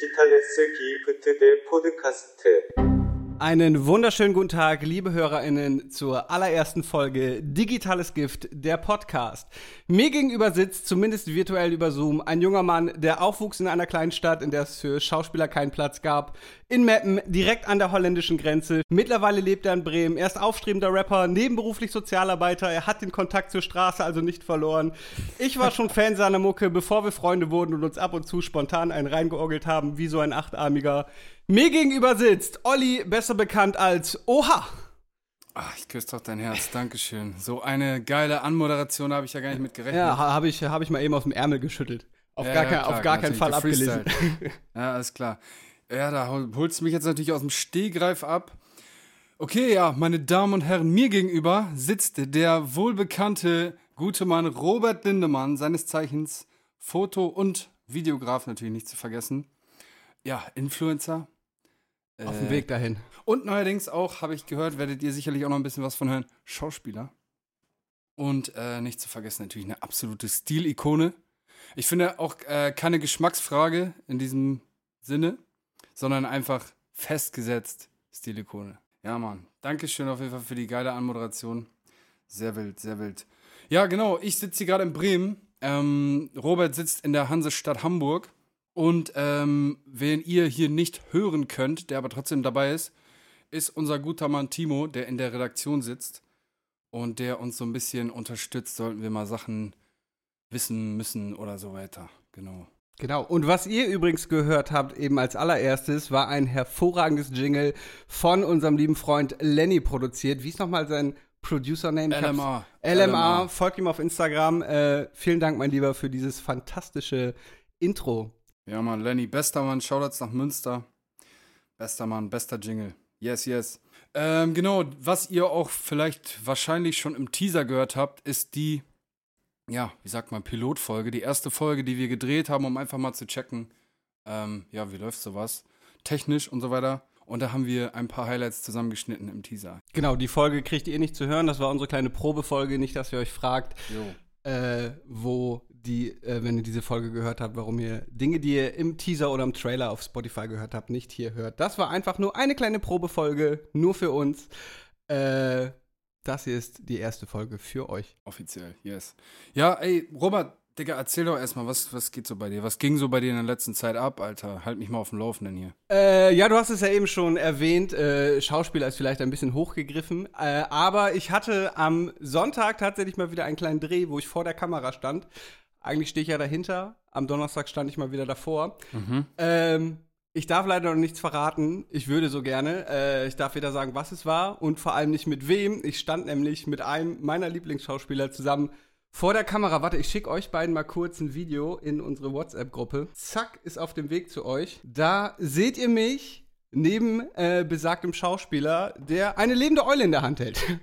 디지털레스 기프트 대 포드카스트 Einen wunderschönen guten Tag, liebe HörerInnen, zur allerersten Folge Digitales Gift, der Podcast. Mir gegenüber sitzt, zumindest virtuell über Zoom, ein junger Mann, der aufwuchs in einer kleinen Stadt, in der es für Schauspieler keinen Platz gab. In Meppen, direkt an der holländischen Grenze. Mittlerweile lebt er in Bremen. Er ist aufstrebender Rapper, nebenberuflich Sozialarbeiter. Er hat den Kontakt zur Straße also nicht verloren. Ich war schon Fan seiner Mucke, bevor wir Freunde wurden und uns ab und zu spontan einen reingeorgelt haben, wie so ein Achtarmiger. Mir gegenüber sitzt Olli, besser bekannt als Oha. Ach, ich küsse doch dein Herz, Dankeschön. So eine geile Anmoderation habe ich ja gar nicht mit gerechnet. Ja, habe ich, hab ich mal eben aus dem Ärmel geschüttelt. Auf ja, gar, ja, klar, auf gar keinen Fall abgelesen. ja, alles klar. Ja, da holst du mich jetzt natürlich aus dem Stehgreif ab. Okay, ja, meine Damen und Herren, mir gegenüber sitzt der wohlbekannte gute Mann Robert Lindemann, seines Zeichens Foto- und Videograf natürlich nicht zu vergessen. Ja, Influencer, auf dem Weg dahin. Und neuerdings auch, habe ich gehört, werdet ihr sicherlich auch noch ein bisschen was von hören, Schauspieler. Und äh, nicht zu vergessen natürlich eine absolute Stilikone. Ich finde auch äh, keine Geschmacksfrage in diesem Sinne, sondern einfach festgesetzt Stilikone. Ja, Mann. Dankeschön auf jeden Fall für die geile Anmoderation. Sehr wild, sehr wild. Ja, genau. Ich sitze hier gerade in Bremen. Ähm, Robert sitzt in der Hansestadt Hamburg. Und ähm, wen ihr hier nicht hören könnt, der aber trotzdem dabei ist, ist unser guter Mann Timo, der in der Redaktion sitzt und der uns so ein bisschen unterstützt, sollten wir mal Sachen wissen müssen oder so weiter. Genau. Genau. Und was ihr übrigens gehört habt, eben als allererstes, war ein hervorragendes Jingle von unserem lieben Freund Lenny produziert. Wie ist nochmal sein Producer-Name? LMA. LMA. LMA. Folgt ihm auf Instagram. Äh, vielen Dank, mein Lieber, für dieses fantastische Intro. Ja, Mann, Lenny, bester Mann, Shoutouts nach Münster. Bester Mann, bester Jingle. Yes, yes. Ähm, genau, was ihr auch vielleicht wahrscheinlich schon im Teaser gehört habt, ist die, ja, wie sagt man, Pilotfolge, die erste Folge, die wir gedreht haben, um einfach mal zu checken, ähm, ja, wie läuft sowas, technisch und so weiter. Und da haben wir ein paar Highlights zusammengeschnitten im Teaser. Genau, die Folge kriegt ihr nicht zu hören. Das war unsere kleine Probefolge. Nicht, dass ihr euch fragt, äh, wo die, äh, wenn ihr diese Folge gehört habt, warum ihr Dinge, die ihr im Teaser oder im Trailer auf Spotify gehört habt, nicht hier hört. Das war einfach nur eine kleine Probefolge, nur für uns. Äh, das hier ist die erste Folge für euch. Offiziell, yes. Ja, ey, Robert, Digga, erzähl doch erstmal, was, was geht so bei dir? Was ging so bei dir in der letzten Zeit ab, Alter? Halt mich mal auf dem Laufenden hier. Äh, ja, du hast es ja eben schon erwähnt. Äh, Schauspieler ist vielleicht ein bisschen hochgegriffen. Äh, aber ich hatte am Sonntag tatsächlich mal wieder einen kleinen Dreh, wo ich vor der Kamera stand. Eigentlich stehe ich ja dahinter. Am Donnerstag stand ich mal wieder davor. Mhm. Ähm, ich darf leider noch nichts verraten. Ich würde so gerne. Äh, ich darf weder sagen, was es war und vor allem nicht mit wem. Ich stand nämlich mit einem meiner Lieblingsschauspieler zusammen vor der Kamera. Warte, ich schicke euch beiden mal kurz ein Video in unsere WhatsApp-Gruppe. Zack, ist auf dem Weg zu euch. Da seht ihr mich neben äh, besagtem Schauspieler, der eine lebende Eule in der Hand hält.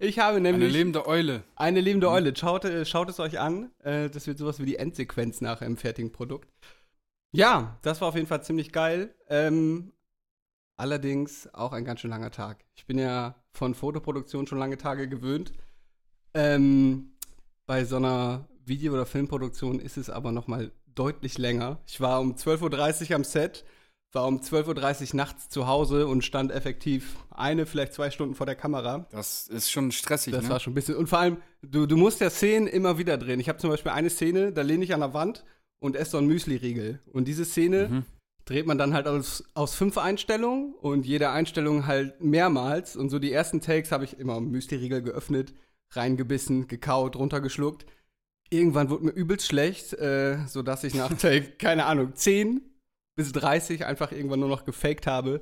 Ich habe nämlich. Eine lebende Eule. Eine lebende Eule. Schaut, äh, schaut es euch an. Äh, das wird sowas wie die Endsequenz nach einem fertigen Produkt. Ja, das war auf jeden Fall ziemlich geil. Ähm, allerdings auch ein ganz schön langer Tag. Ich bin ja von Fotoproduktion schon lange Tage gewöhnt. Ähm, bei so einer Video- oder Filmproduktion ist es aber noch mal deutlich länger. Ich war um 12.30 Uhr am Set war um 12.30 Uhr nachts zu Hause und stand effektiv eine, vielleicht zwei Stunden vor der Kamera. Das ist schon stressig, Das ne? war schon ein bisschen. Und vor allem, du, du musst ja Szenen immer wieder drehen. Ich habe zum Beispiel eine Szene, da lehne ich an der Wand und esse so einen Müsli-Riegel. Und diese Szene mhm. dreht man dann halt aus, aus fünf Einstellungen und jede Einstellung halt mehrmals. Und so die ersten Takes habe ich immer Müsli-Riegel geöffnet, reingebissen, gekaut, runtergeschluckt. Irgendwann wurde mir übelst schlecht, äh, sodass ich nach Take, keine Ahnung, zehn bis 30 einfach irgendwann nur noch gefaked habe,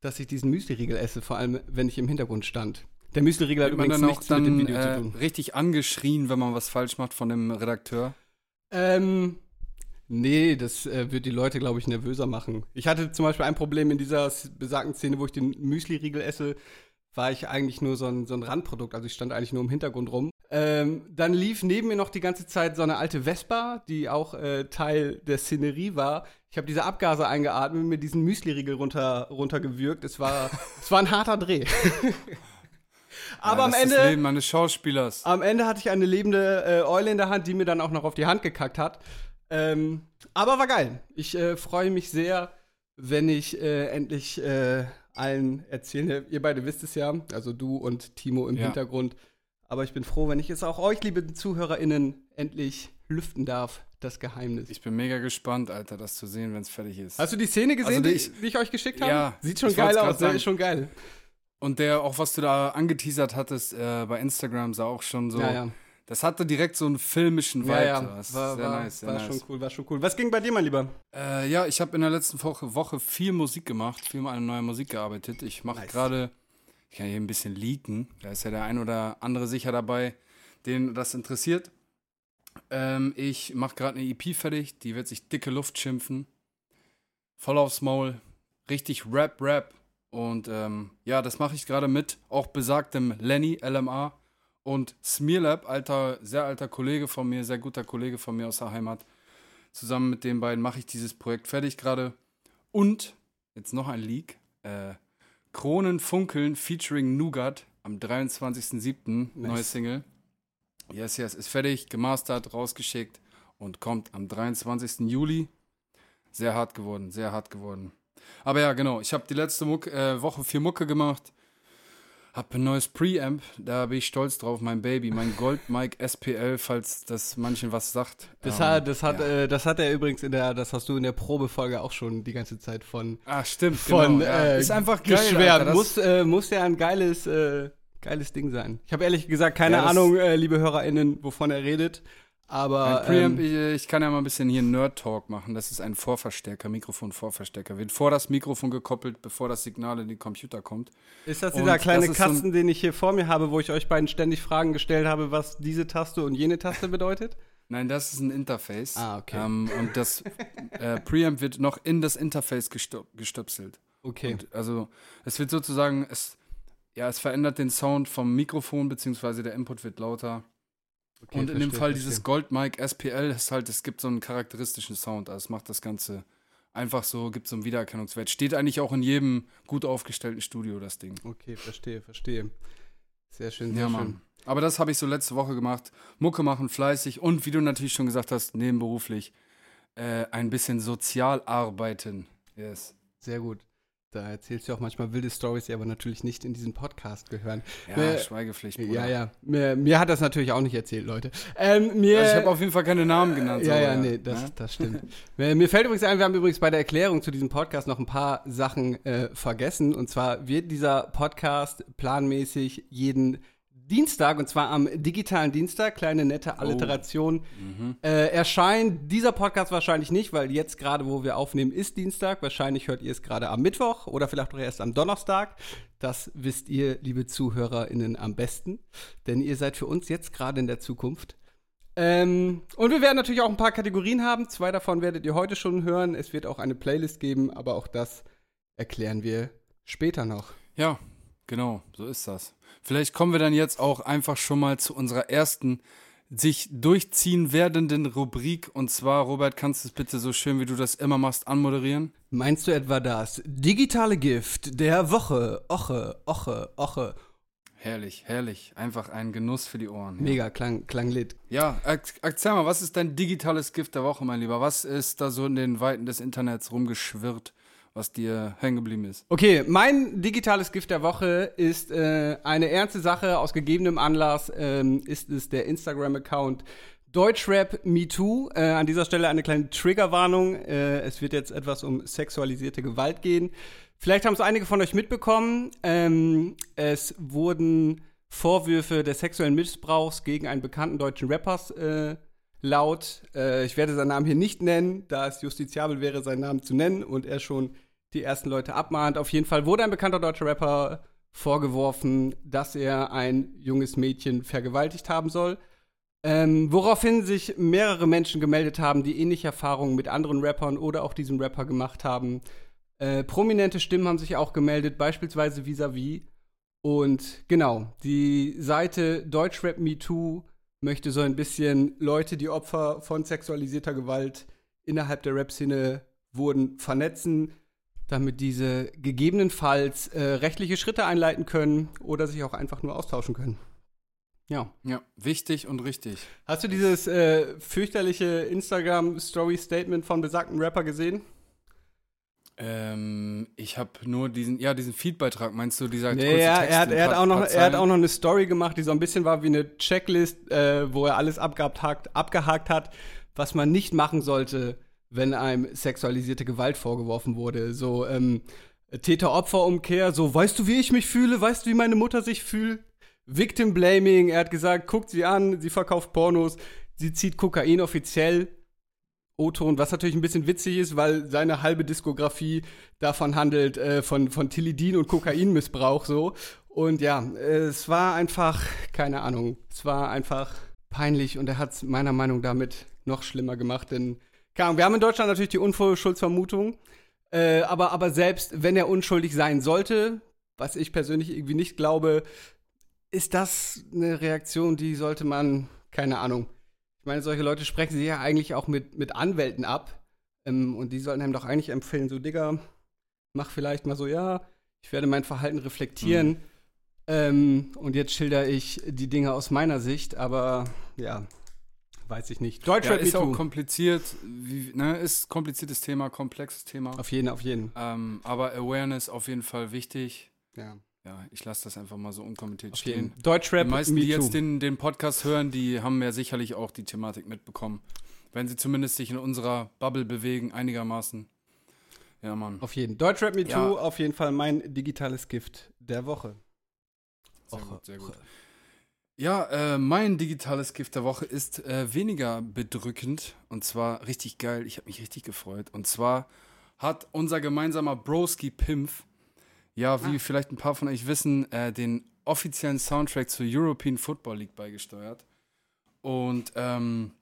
dass ich diesen Müsli-Riegel esse, vor allem wenn ich im Hintergrund stand. Der Müsli-Riegel hat übrigens nichts dann, mit dem Video äh, zu tun. richtig angeschrien, wenn man was falsch macht von dem Redakteur? Ähm, nee, das äh, wird die Leute, glaube ich, nervöser machen. Ich hatte zum Beispiel ein Problem in dieser besagten Szene, wo ich den Müsli-Riegel esse, war ich eigentlich nur so ein, so ein Randprodukt. Also ich stand eigentlich nur im Hintergrund rum. Ähm, dann lief neben mir noch die ganze Zeit so eine alte Vespa, die auch äh, Teil der Szenerie war. Ich habe diese Abgase eingeatmet, mir diesen Müsli-Riegel runter, runtergewürgt. Es war, es war ein harter Dreh. Aber ja, am Ende. Das Leben meines Schauspielers. Am Ende hatte ich eine lebende äh, Eule in der Hand, die mir dann auch noch auf die Hand gekackt hat. Ähm, aber war geil. Ich äh, freue mich sehr, wenn ich äh, endlich äh, allen erzähle. Ihr beide wisst es ja, also du und Timo im Ja. Hintergrund. Aber ich bin froh, wenn ich es auch euch, liebe ZuhörerInnen, endlich lüften darf, das Geheimnis. Ich bin mega gespannt, Alter, das zu sehen, wenn es fertig ist. Hast du die Szene gesehen, Also die, ich, die ich euch geschickt habe? Ja, Sieht schon geil aus, ne? ist schon geil. Und der, auch was du da angeteasert hattest äh, bei Instagram, sah auch schon so. Ja, ja. Das hatte direkt so einen filmischen Vibe. Ja, ja, Das war, sehr war, nice, sehr war nice. schon cool, war schon cool. Was ging bei dir, mein Lieber? Äh, ja, ich habe in der letzten Woche, Woche viel Musik gemacht, viel mal an neuer Musik gearbeitet. Ich mache Nice. gerade, ich kann hier ein bisschen leaken, da ist ja der ein oder andere sicher dabei, den das interessiert. Ähm, ich mache gerade eine EP fertig, die wird sich dicke Luft schimpfen. Voll aufs Maul, richtig Rap, Rap. Und ähm, ja, das mache ich gerade mit auch besagtem Lenny, LMA und Smearlab, alter, sehr alter Kollege von mir, sehr guter Kollege von mir aus der Heimat. Zusammen mit den beiden mache ich dieses Projekt fertig gerade. Und jetzt noch ein Leak. Äh, Kronen funkeln featuring Nougat am 23.07. Neue Single. Yes, yes, ist fertig, gemastert, rausgeschickt und kommt am 23. Juli. Sehr hart geworden, sehr hart geworden. Aber ja, genau, ich habe die letzte Muck, äh, Woche vier Mucke gemacht. Hab ein neues Preamp, da bin ich stolz drauf, mein Baby, mein Gold Mic SPL, falls das manchen was sagt. Das, Ähm, hat, das, hat, ja. äh, das hat er übrigens in der, das hast du in der Probefolge auch schon die ganze Zeit von, Ach, stimmt, von genau. ja. äh, ist einfach geil. Alter, das- muss, äh, muss ja ein geiles, äh, geiles Ding sein. Ich habe ehrlich gesagt keine Ja, Ahnung, äh, liebe HörerInnen, wovon er redet. Aber Preamp, ähm, ich, ich kann ja mal ein bisschen hier Nerd-Talk machen. Das ist ein Vorverstärker, Mikrofon-Vorverstärker. Wird vor das Mikrofon gekoppelt, bevor das Signal in den Computer kommt. ist das und dieser kleine ist so Kasten, den ich hier vor mir habe, wo ich euch beiden ständig Fragen gestellt habe, was diese Taste und jene Taste bedeutet? Nein, das ist ein Interface. Ah, okay. Ähm, und das äh, Preamp wird noch in das Interface gestö gestöpselt. Okay. Und also es wird sozusagen, es, ja, es verändert den Sound vom Mikrofon, beziehungsweise der Input wird lauter. okay und in dem Fall verstehe. dieses Gold Mic SPL ist halt, es gibt so einen charakteristischen Sound. Also es macht das Ganze einfach so, gibt so einen Wiedererkennungswert. Steht eigentlich auch in jedem gut aufgestellten Studio, das Ding. Okay, verstehe, verstehe. Sehr schön, sehr Ja, schön. Mann. Aber das habe ich so letzte Woche gemacht. Mucke machen, fleißig und wie du natürlich schon gesagt hast, nebenberuflich äh, ein bisschen sozial arbeiten. Yes. Sehr gut. Da erzählst du auch manchmal wilde Stories, die aber natürlich nicht in diesen Podcast gehören. Ja, Äh, Schweigepflicht, Bruder. Ja, ja. Mir, mir hat das natürlich auch nicht erzählt, Leute. Ähm, mir, Also ich habe auf jeden Fall keine Namen genannt. ja, so, ja, nee, das, ne? das stimmt. mir, mir fällt übrigens ein, wir haben übrigens bei der Erklärung zu diesem Podcast noch ein paar Sachen äh, vergessen. Und zwar wird dieser Podcast planmäßig jeden Dienstag, und zwar am digitalen Dienstag, kleine nette Alliteration, äh, erscheint dieser Podcast wahrscheinlich nicht, weil jetzt gerade, wo wir aufnehmen, ist Dienstag. Wahrscheinlich hört ihr es gerade am Mittwoch oder vielleicht auch erst am Donnerstag. Das wisst ihr, liebe ZuhörerInnen, am besten, denn ihr seid für uns jetzt gerade in der Zukunft. Ähm, und wir werden natürlich auch ein paar Kategorien haben. Zwei davon werdet ihr heute schon hören. Es wird auch eine Playlist geben, aber auch das erklären wir später noch. Ja, genau, so ist das. Vielleicht kommen wir dann jetzt auch einfach schon mal zu unserer ersten sich durchziehen werdenden Rubrik. Und zwar, Robert, kannst du es bitte so schön, wie du das immer machst, anmoderieren? Meinst du etwa das digitale Gift der Woche? Oche, oche, oche. Herrlich, herrlich. Einfach ein Genuss für die Ohren. Mega, klang, klang lit. Ja, er- erzähl mal, was ist dein digitales Gift der Woche, mein Lieber? Was ist da so in den Weiten des Internets rumgeschwirrt, was dir hängen geblieben ist? Okay, mein digitales Gift der Woche ist äh, eine ernste Sache. Aus gegebenem Anlass ähm, ist es der Instagram-Account Deutschrap MeToo. Äh, an dieser Stelle eine kleine Triggerwarnung. Äh, es wird jetzt etwas um sexualisierte Gewalt gehen. Vielleicht haben es einige von euch mitbekommen. Ähm, es wurden Vorwürfe des sexuellen Missbrauchs gegen einen bekannten deutschen Rappers äh, laut. Äh, ich werde seinen Namen hier nicht nennen, da es justiziabel wäre, seinen Namen zu nennen und er schon die ersten Leute abmahnt. Auf jeden Fall wurde ein bekannter deutscher Rapper vorgeworfen, dass er ein junges Mädchen vergewaltigt haben soll. Ähm, woraufhin sich mehrere Menschen gemeldet haben, die ähnliche Erfahrungen mit anderen Rappern oder auch diesem Rapper gemacht haben. Äh, prominente Stimmen haben sich auch gemeldet, beispielsweise Visavi. Und genau, die Seite Deutschrap MeToo möchte so ein bisschen Leute, die Opfer von sexualisierter Gewalt innerhalb der Rap-Szene wurden, vernetzen, damit diese gegebenenfalls äh, rechtliche Schritte einleiten können oder sich auch einfach nur austauschen können. Ja. Ja, wichtig und richtig. Hast du dieses äh, fürchterliche Instagram-Story-Statement von besagten Rapper gesehen? Ähm, ich habe nur diesen, ja, diesen Feed-Beitrag, meinst du, dieser Nee, kurze er, Text er, hat, er, hat auch noch, er hat auch noch eine Story gemacht, die so ein bisschen war wie eine Checklist, äh, wo er alles abgehakt, hat- abgehakt hat, was man nicht machen sollte, wenn einem sexualisierte Gewalt vorgeworfen wurde. So ähm, Täter-Opfer-Umkehr, so weißt du, wie ich mich fühle, weißt du, wie meine Mutter sich fühlt? Victim Blaming, er hat gesagt, guckt sie an, sie verkauft Pornos, sie zieht Kokain offiziell. O-Ton, was natürlich ein bisschen witzig ist, weil seine halbe Diskografie davon handelt, äh, von, von Tilidin und Kokainmissbrauch so. Und ja, äh, es war einfach, keine Ahnung, es war einfach peinlich und er hat es meiner Meinung nach damit noch schlimmer gemacht, denn keine Ahnung, wir haben in Deutschland natürlich die Unschuldsvermutung, äh, aber, aber selbst wenn er unschuldig sein sollte, was ich persönlich irgendwie nicht glaube, ist das eine Reaktion, die sollte man, keine Ahnung, meine, solche Leute sprechen sich ja eigentlich auch mit, mit Anwälten ab. Ähm, und die sollten einem doch eigentlich empfehlen, so, Digga, mach vielleicht mal so, ja, ich werde mein Verhalten reflektieren. Ähm, und jetzt schilder ich die Dinge aus meiner Sicht, aber ja, weiß ich nicht. Ja, Deutschrap ist auch kompliziert, wie, ne, ist kompliziertes Thema, komplexes Thema. Auf jeden, auf jeden. Ähm, aber Awareness auf jeden Fall wichtig. Ja, Ja, ich lasse das einfach mal so unkommentiert auf stehen. Deutschrap Die meisten, die jetzt den, den Podcast hören, die haben ja sicherlich auch die Thematik mitbekommen. Wenn sie zumindest sich in unserer Bubble bewegen, einigermaßen. Ja, Mann. Auf jeden. Deutschrap MeToo, Ja. auf jeden Fall mein digitales Gift der Woche. Sehr Woche, gut, sehr gut. Woche. Ja, äh, mein digitales Gift der Woche ist äh, weniger bedrückend und zwar richtig geil. Ich habe mich richtig gefreut. Und zwar hat unser gemeinsamer Broski Pimpf, ja, wie vielleicht ein paar von euch wissen, äh, den offiziellen Soundtrack zur European Football League beigesteuert. Und ähm,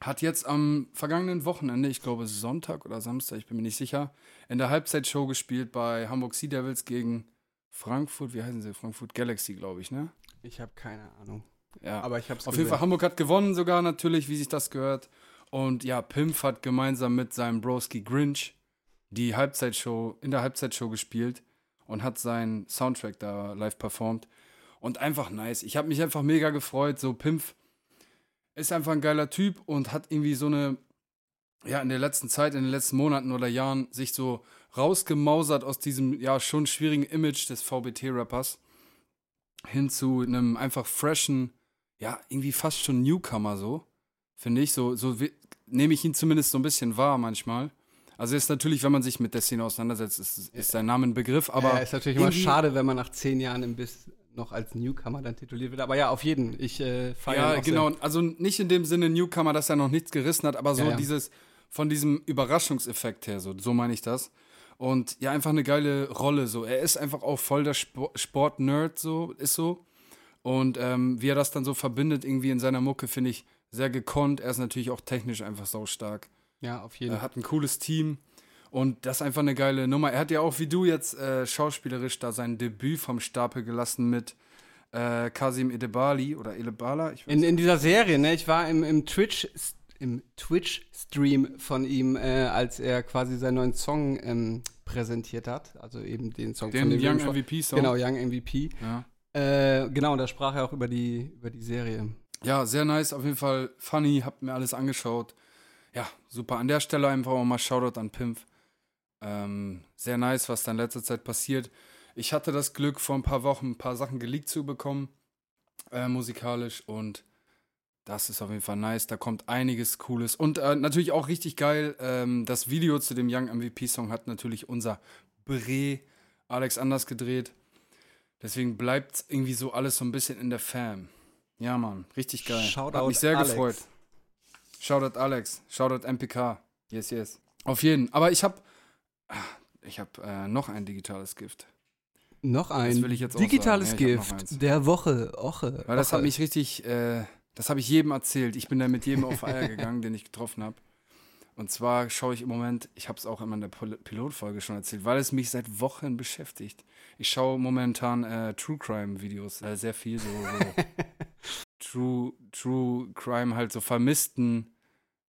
hat jetzt am vergangenen Wochenende, ich glaube Sonntag oder Samstag, ich bin mir nicht sicher, in der Halbzeitshow gespielt bei Hamburg Sea Devils gegen Frankfurt, wie heißen sie? Frankfurt Galaxy, glaube ich, ne? Ich habe keine Ahnung. Ja. Aber ich hab's Auf jeden Fall, Hamburg hat gewonnen sogar natürlich, wie sich das gehört. Und ja, Pimpf hat gemeinsam mit seinem Broski Grinch die Halbzeitshow, in der Halbzeitshow gespielt und hat seinen Soundtrack da live performt. Und einfach nice. Ich habe mich einfach mega gefreut. So, Pimpf ist einfach ein geiler Typ und hat irgendwie so eine, ja, in der letzten Zeit, in den letzten Monaten oder Jahren sich so rausgemausert aus diesem, ja, schon schwierigen Image des VBT-Rappers hin zu einem einfach freshen, ja, irgendwie fast schon Newcomer so, finde ich. So, so nehme ich ihn zumindest so ein bisschen wahr manchmal. Also ist natürlich, wenn man sich mit der Szene auseinandersetzt, ist, ist sein Name ein Begriff, aber Aber ist natürlich immer schade, wenn man nach zehn Jahren im Biss noch als Newcomer dann tituliert wird. Aber ja, auf jeden. Ich äh, feiere Ja, genau. Also nicht in dem Sinne Newcomer, dass er noch nichts gerissen hat, aber so Ja, ja. dieses, von diesem Überraschungseffekt her, so, so meine ich das. Und ja, einfach eine geile Rolle, so. Er ist einfach auch voll der Spo- Sport-Nerd, so, ist so. Und ähm, wie er das dann so verbindet, irgendwie in seiner Mucke, finde ich sehr gekonnt. Er ist natürlich auch technisch einfach saustark. Ja, auf jeden. Er hat ein cooles Team. Und das ist einfach eine geile Nummer. Er hat ja auch wie du jetzt äh, schauspielerisch da sein Debüt vom Stapel gelassen mit äh, Kasim Edebali oder Elebala. In, in dieser Serie, ne? Ich war im, im Twitch im Twitch-Stream von ihm, äh, als er quasi seinen neuen Song ähm, präsentiert hat. Also eben den Song Den von dem Young MVP-Song. Genau, Young MVP. Ja. Äh, genau, und da sprach er auch über die, über die Serie. ja, sehr nice. Auf jeden Fall funny. Hab mir alles angeschaut. Ja, super. An der Stelle einfach auch mal Shoutout an Pimp. Ähm, sehr nice, was da in letzter Zeit passiert. Ich hatte das Glück, vor ein paar Wochen ein paar Sachen geleakt zu bekommen, äh, musikalisch. Und das ist auf jeden Fall nice. Da kommt einiges Cooles. Und äh, natürlich auch richtig geil. Ähm, das Video zu dem Young MVP-Song hat natürlich unser Bre Alex Anders gedreht. Deswegen bleibt irgendwie so alles so ein bisschen in der Fam. Ja, Mann, richtig geil. Shoutout Hat mich sehr Alex. gefreut. Shoutout Alex, Shoutout MPK. Yes, yes. Auf jeden. Aber ich habe ich habe äh, noch ein digitales Gift. Noch ein will ich jetzt auch digitales. Ja, Gift der Woche. Oche. Weil das Oche. hat mich richtig, äh, das habe ich jedem erzählt. Ich bin da mit jedem auf Eier gegangen, den ich getroffen habe. Und zwar schaue ich im Moment, ich habe es auch immer in der Pil Pilotfolge schon erzählt, weil es mich seit Wochen beschäftigt. Ich schaue momentan äh, True Crime Videos äh, sehr viel, so, so True, True Crime halt so vermissten,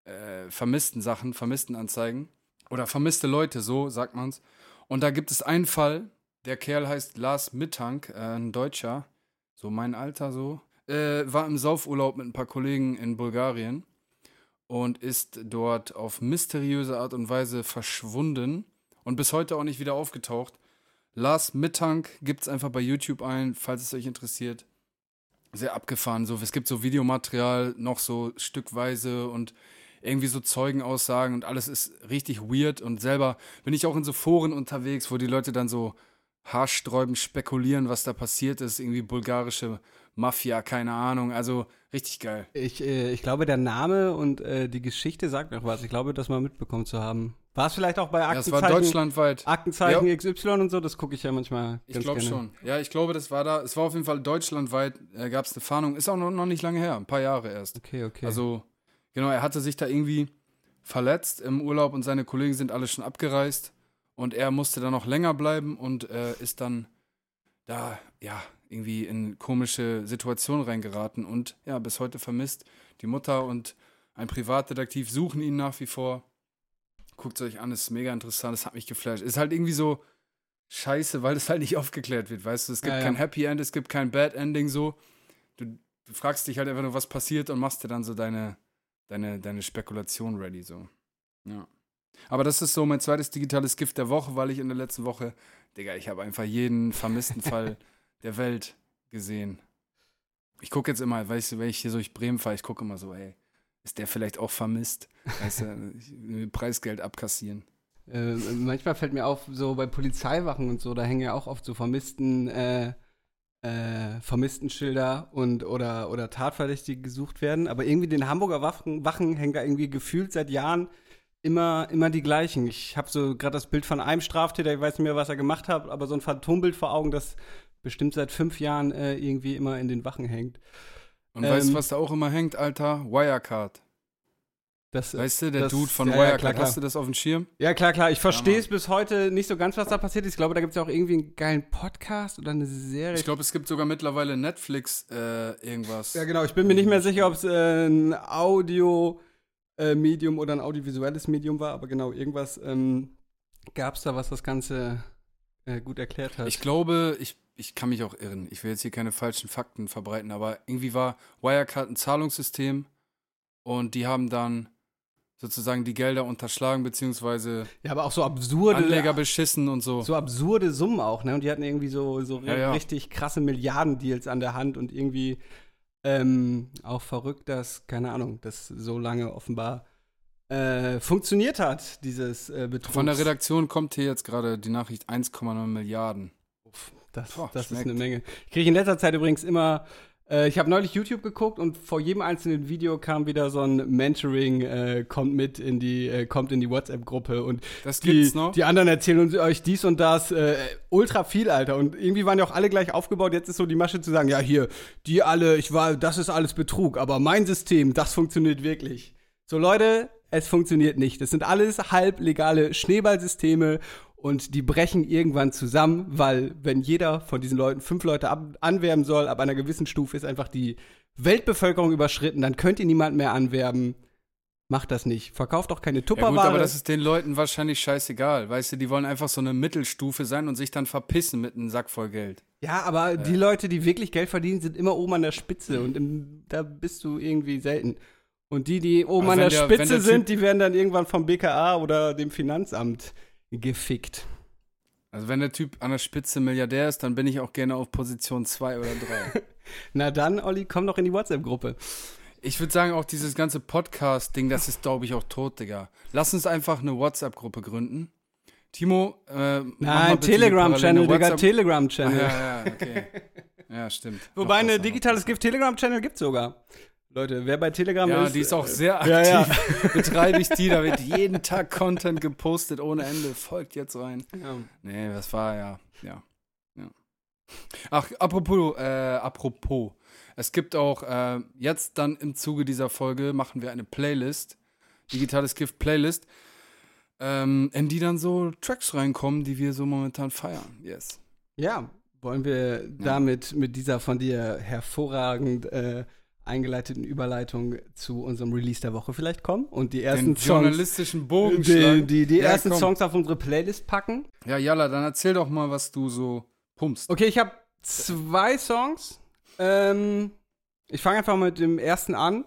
äh, vermissten Sachen, vermissten Anzeigen oder vermisste Leute, so sagt man's. Und da gibt es einen Fall, der Kerl heißt Lars Mittank, äh, ein Deutscher, so mein Alter so, äh, war im Saufurlaub mit ein paar Kollegen in Bulgarien und ist dort auf mysteriöse Art und Weise verschwunden und bis heute auch nicht wieder aufgetaucht. Lars Mittank gibt's einfach bei YouTube ein, falls es euch interessiert. Sehr abgefahren. So, es gibt so Videomaterial noch so stückweise und irgendwie so Zeugenaussagen und alles ist richtig weird. Und selber bin ich auch in so Foren unterwegs, wo die Leute dann so haarsträubend spekulieren, was da passiert ist. Irgendwie bulgarische Mafia, keine Ahnung. Also richtig geil. Ich, äh, ich glaube, der Name und äh, die Geschichte sagt noch was. Ich glaube, das mal mitbekommen zu haben. War es vielleicht auch bei Ja, es Aktenzeichen, war deutschlandweit. Aktenzeichen Ja. XY und so? Das gucke ich ja manchmal Ich glaube schon. Ja, ich glaube, das war da. Es war auf jeden Fall deutschlandweit, äh, gab es eine Fahndung. Ist auch noch, noch nicht lange her, ein paar Jahre erst. Okay, okay. Also, genau, er hatte sich da irgendwie verletzt im Urlaub und seine Kollegen sind alle schon abgereist. Und er musste da noch länger bleiben und äh, ist dann da, ja, irgendwie in komische Situationen reingeraten und ja, bis heute vermisst. Die Mutter und ein Privatdetektiv suchen ihn nach wie vor. Guckt es euch an, ist mega interessant, das hat mich geflasht. Ist halt irgendwie so scheiße, weil es halt nicht aufgeklärt wird, weißt du? Es gibt Ja, ja. kein Happy End, es gibt kein Bad Ending so. Du, du fragst dich halt einfach nur, was passiert und machst dir dann so deine, deine, deine Spekulation ready, so. Ja. Aber das ist so mein zweites digitales Gift der Woche, weil ich in der letzten Woche, Digga, ich habe einfach jeden vermissten Fall der Welt gesehen. Ich gucke jetzt immer, weißt du, wenn ich hier so durch Bremen fahre, ich gucke immer so, ey, ist der vielleicht auch vermisst? Weißt du, Preisgeld abkassieren. Äh, manchmal fällt mir auf, so bei Polizeiwachen und so, da hängen ja auch oft so vermissten, äh, äh, vermissten Schilder und oder, oder Tatverdächtige gesucht werden. Aber irgendwie den Hamburger Wachen, Wachen hängen da irgendwie gefühlt seit Jahren immer, immer die gleichen. Ich habe so gerade das Bild von einem Straftäter, ich weiß nicht mehr, was er gemacht hat, aber so ein Phantombild vor Augen, das bestimmt seit fünf Jahren äh, irgendwie immer in den Wachen hängt. Und weißt du, Ähm, was da auch immer hängt, Alter? Wirecard. Das, Weißt du, der das- Dude von ja, ja, Wirecard. klar, klar. Hast du das auf dem Schirm? Ja, klar, klar. Ich verstehe es bis heute nicht so ganz, was da passiert ist. Ich glaube, da gibt es ja auch irgendwie einen geilen Podcast oder eine Serie. Ich glaube, es gibt sogar mittlerweile Netflix äh, irgendwas. ja, genau. Ich bin mir nicht mehr sicher, ob es äh, ein Audio-Medium oder ein audiovisuelles Medium war, aber genau, irgendwas ähm, gab es da, was das Ganze äh, gut erklärt hat. Ich glaube, ich, ich kann mich auch irren. Ich will jetzt hier keine falschen Fakten verbreiten, aber irgendwie war Wirecard ein Zahlungssystem und die haben dann sozusagen die Gelder unterschlagen, beziehungsweise ja, aber auch so absurde, Anleger beschissen und so. so absurde Summen auch, ne? Und die hatten irgendwie so, so Ja, ja. richtig krasse Milliardendeals an der Hand und irgendwie ähm, auch verrückt, dass, keine Ahnung, das so lange offenbar äh, funktioniert hat, dieses äh, Betrugs. Von der Redaktion kommt hier jetzt gerade die Nachricht 1,9 Milliarden. Das, Boah, das ist eine Menge. Ich kriege in letzter Zeit übrigens immer, äh, ich habe neulich YouTube geguckt und vor jedem einzelnen Video kam wieder so ein Mentoring, äh, kommt mit in die, äh, kommt in die WhatsApp-Gruppe und die, die anderen erzählen uns euch dies und das, äh, ultra viel, Alter. Und irgendwie waren ja auch alle gleich aufgebaut. Jetzt ist so die Masche zu sagen, ja, hier, die alle, ich war, das ist alles Betrug, aber mein System, das funktioniert wirklich. So, Leute, es funktioniert nicht. Das sind alles halblegale Schneeballsysteme und die brechen irgendwann zusammen, weil wenn jeder von diesen Leuten fünf Leute anwerben soll, ab einer gewissen Stufe ist einfach die Weltbevölkerung überschritten, dann könnt ihr niemand mehr anwerben. Macht das nicht. Verkauft auch keine Ja Tupperware. gut, aber das ist den Leuten wahrscheinlich scheißegal. Weißt du, die wollen einfach so eine Mittelstufe sein und sich dann verpissen mit einem Sack voll Geld. Ja, aber die Leute, die wirklich Geld verdienen, sind immer oben an der Spitze und im, da bist du irgendwie selten. Und die, die oben Also an der der- Spitze der sind, die werden dann irgendwann vom BKA oder dem Finanzamt gefickt. Also wenn der Typ an der Spitze Milliardär ist, dann bin ich auch gerne auf Position 2 oder 3. Na dann, Olli, komm doch in die WhatsApp-Gruppe. ich würde sagen, auch dieses ganze Podcast-Ding, das ist, glaube ich, auch tot, Digga. Lass uns einfach eine WhatsApp-Gruppe gründen. Timo, äh, Nein, Telegram-Channel, Digga, Telegram-Channel. Ja, ja, okay. Ja, stimmt. Wobei noch. digitales Gift Telegram-Channel gibt's sogar. Leute, wer bei Telegram Ja, ist. die ist auch äh, sehr aktiv. Ja, ja. Betreibe ich die, da wird jeden Tag Content gepostet ohne Ende. Folgt jetzt rein. ja. Nee, das war ja, ja, ja. Ach, apropos, äh, apropos. Es gibt auch äh, jetzt dann im Zuge dieser Folge machen wir eine Playlist, digitales Gift Playlist, ähm, in die dann so Tracks reinkommen, die wir so momentan feiern. Yes. Ja, wollen wir damit mit dieser von dir hervorragend äh, eingeleiteten Überleitung zu unserem Release der Woche vielleicht kommen und die ersten Den Songs, journalistischen Bogen die, die, die Ja, ersten komm. Songs auf unsere Playlist packen. Ja, Jalla, dann erzähl doch mal, was du so pumpst. Okay, ich habe zwei Songs. Ähm, ich fange einfach mit dem ersten an.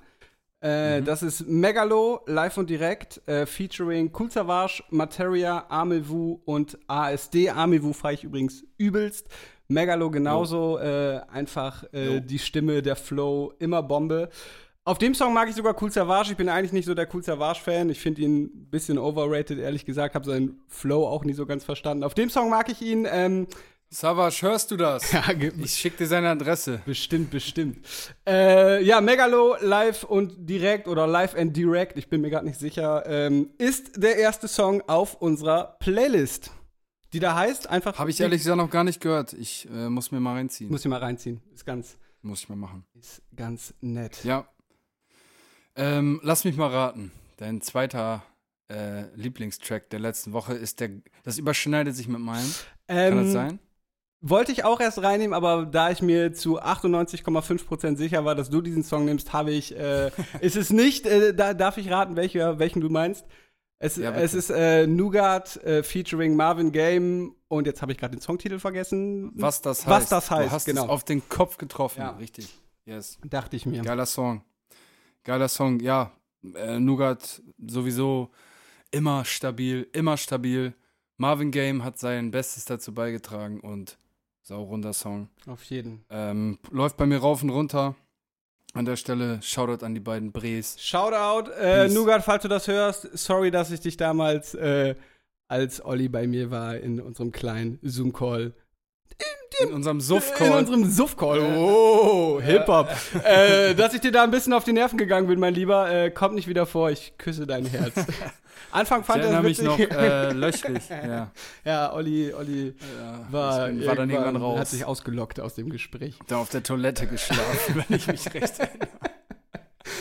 Äh, Das ist Megalo, live und direkt, äh, featuring Cool Savage, Materia, Amewu und ASD. Amewu fahre ich übrigens übelst. Megalo genauso, äh, einfach äh, die Stimme, der Flow, immer Bombe. Auf dem Song mag ich sogar Cool Savage. Ich bin eigentlich nicht so der Cool Savage-Fan. Ich finde ihn ein bisschen overrated, ehrlich gesagt. Habe seinen Flow auch nie so ganz verstanden. Auf dem Song mag ich ihn. Ähm, Savage, hörst du das? ja, Ich schick dir seine Adresse. Bestimmt, bestimmt. Äh, ja, Megalo live und direkt oder live and direct, ich bin mir gerade nicht sicher, ähm, ist der erste Song auf unserer Playlist. Die da heißt einfach. Habe ich ehrlich gesagt noch gar nicht gehört. Ich äh, muss mir mal reinziehen. Muss ich mal reinziehen. Ist ganz, Muss ich mal machen. ist ganz nett. Ja. Ähm, lass mich mal raten. Dein zweiter äh, Lieblingstrack der letzten Woche ist der. Das überschneidet sich mit meinem. Kann das Ähm, sein? Wollte ich auch erst reinnehmen, aber da ich mir zu 98,5% sicher war, dass du diesen Song nimmst, habe ich, äh, ist es nicht, äh, da darf ich raten, welcher, welchen du meinst. Es, Ja, es ist äh, Nougat äh, featuring Marvin Game und jetzt habe ich gerade den Songtitel vergessen. Was das heißt. was das heißt, Du hast genau. es auf den Kopf getroffen. Ja. Richtig. Yes. Dachte ich mir. Geiler Song. Geiler Song, ja. Äh, Nougat sowieso immer stabil, immer stabil. Marvin Game hat sein Bestes dazu beigetragen und saurunder Song. Auf jeden. Ähm, läuft bei mir rauf und runter. An der Stelle Shoutout an die beiden Brees. Shoutout, äh. Nougat, falls du das hörst. Sorry, dass ich dich damals, äh, als Olli bei mir war, in unserem kleinen Zoom-Call In unserem In Suff-Call. unserem Suff-Call. Oh, Hip-Hop. äh, dass ich dir da ein bisschen auf die Nerven gegangen bin, mein Lieber, äh, kommt nicht wieder vor. Ich küsse dein Herz. Anfang Ich fand er mich noch äh, löchrig. Ja. ja, Olli, Olli Ja, war, deswegen war dann irgendwann raus. hat sich ausgelockt aus dem Gespräch. da auf der Toilette geschlafen, wenn ich mich recht erinnere.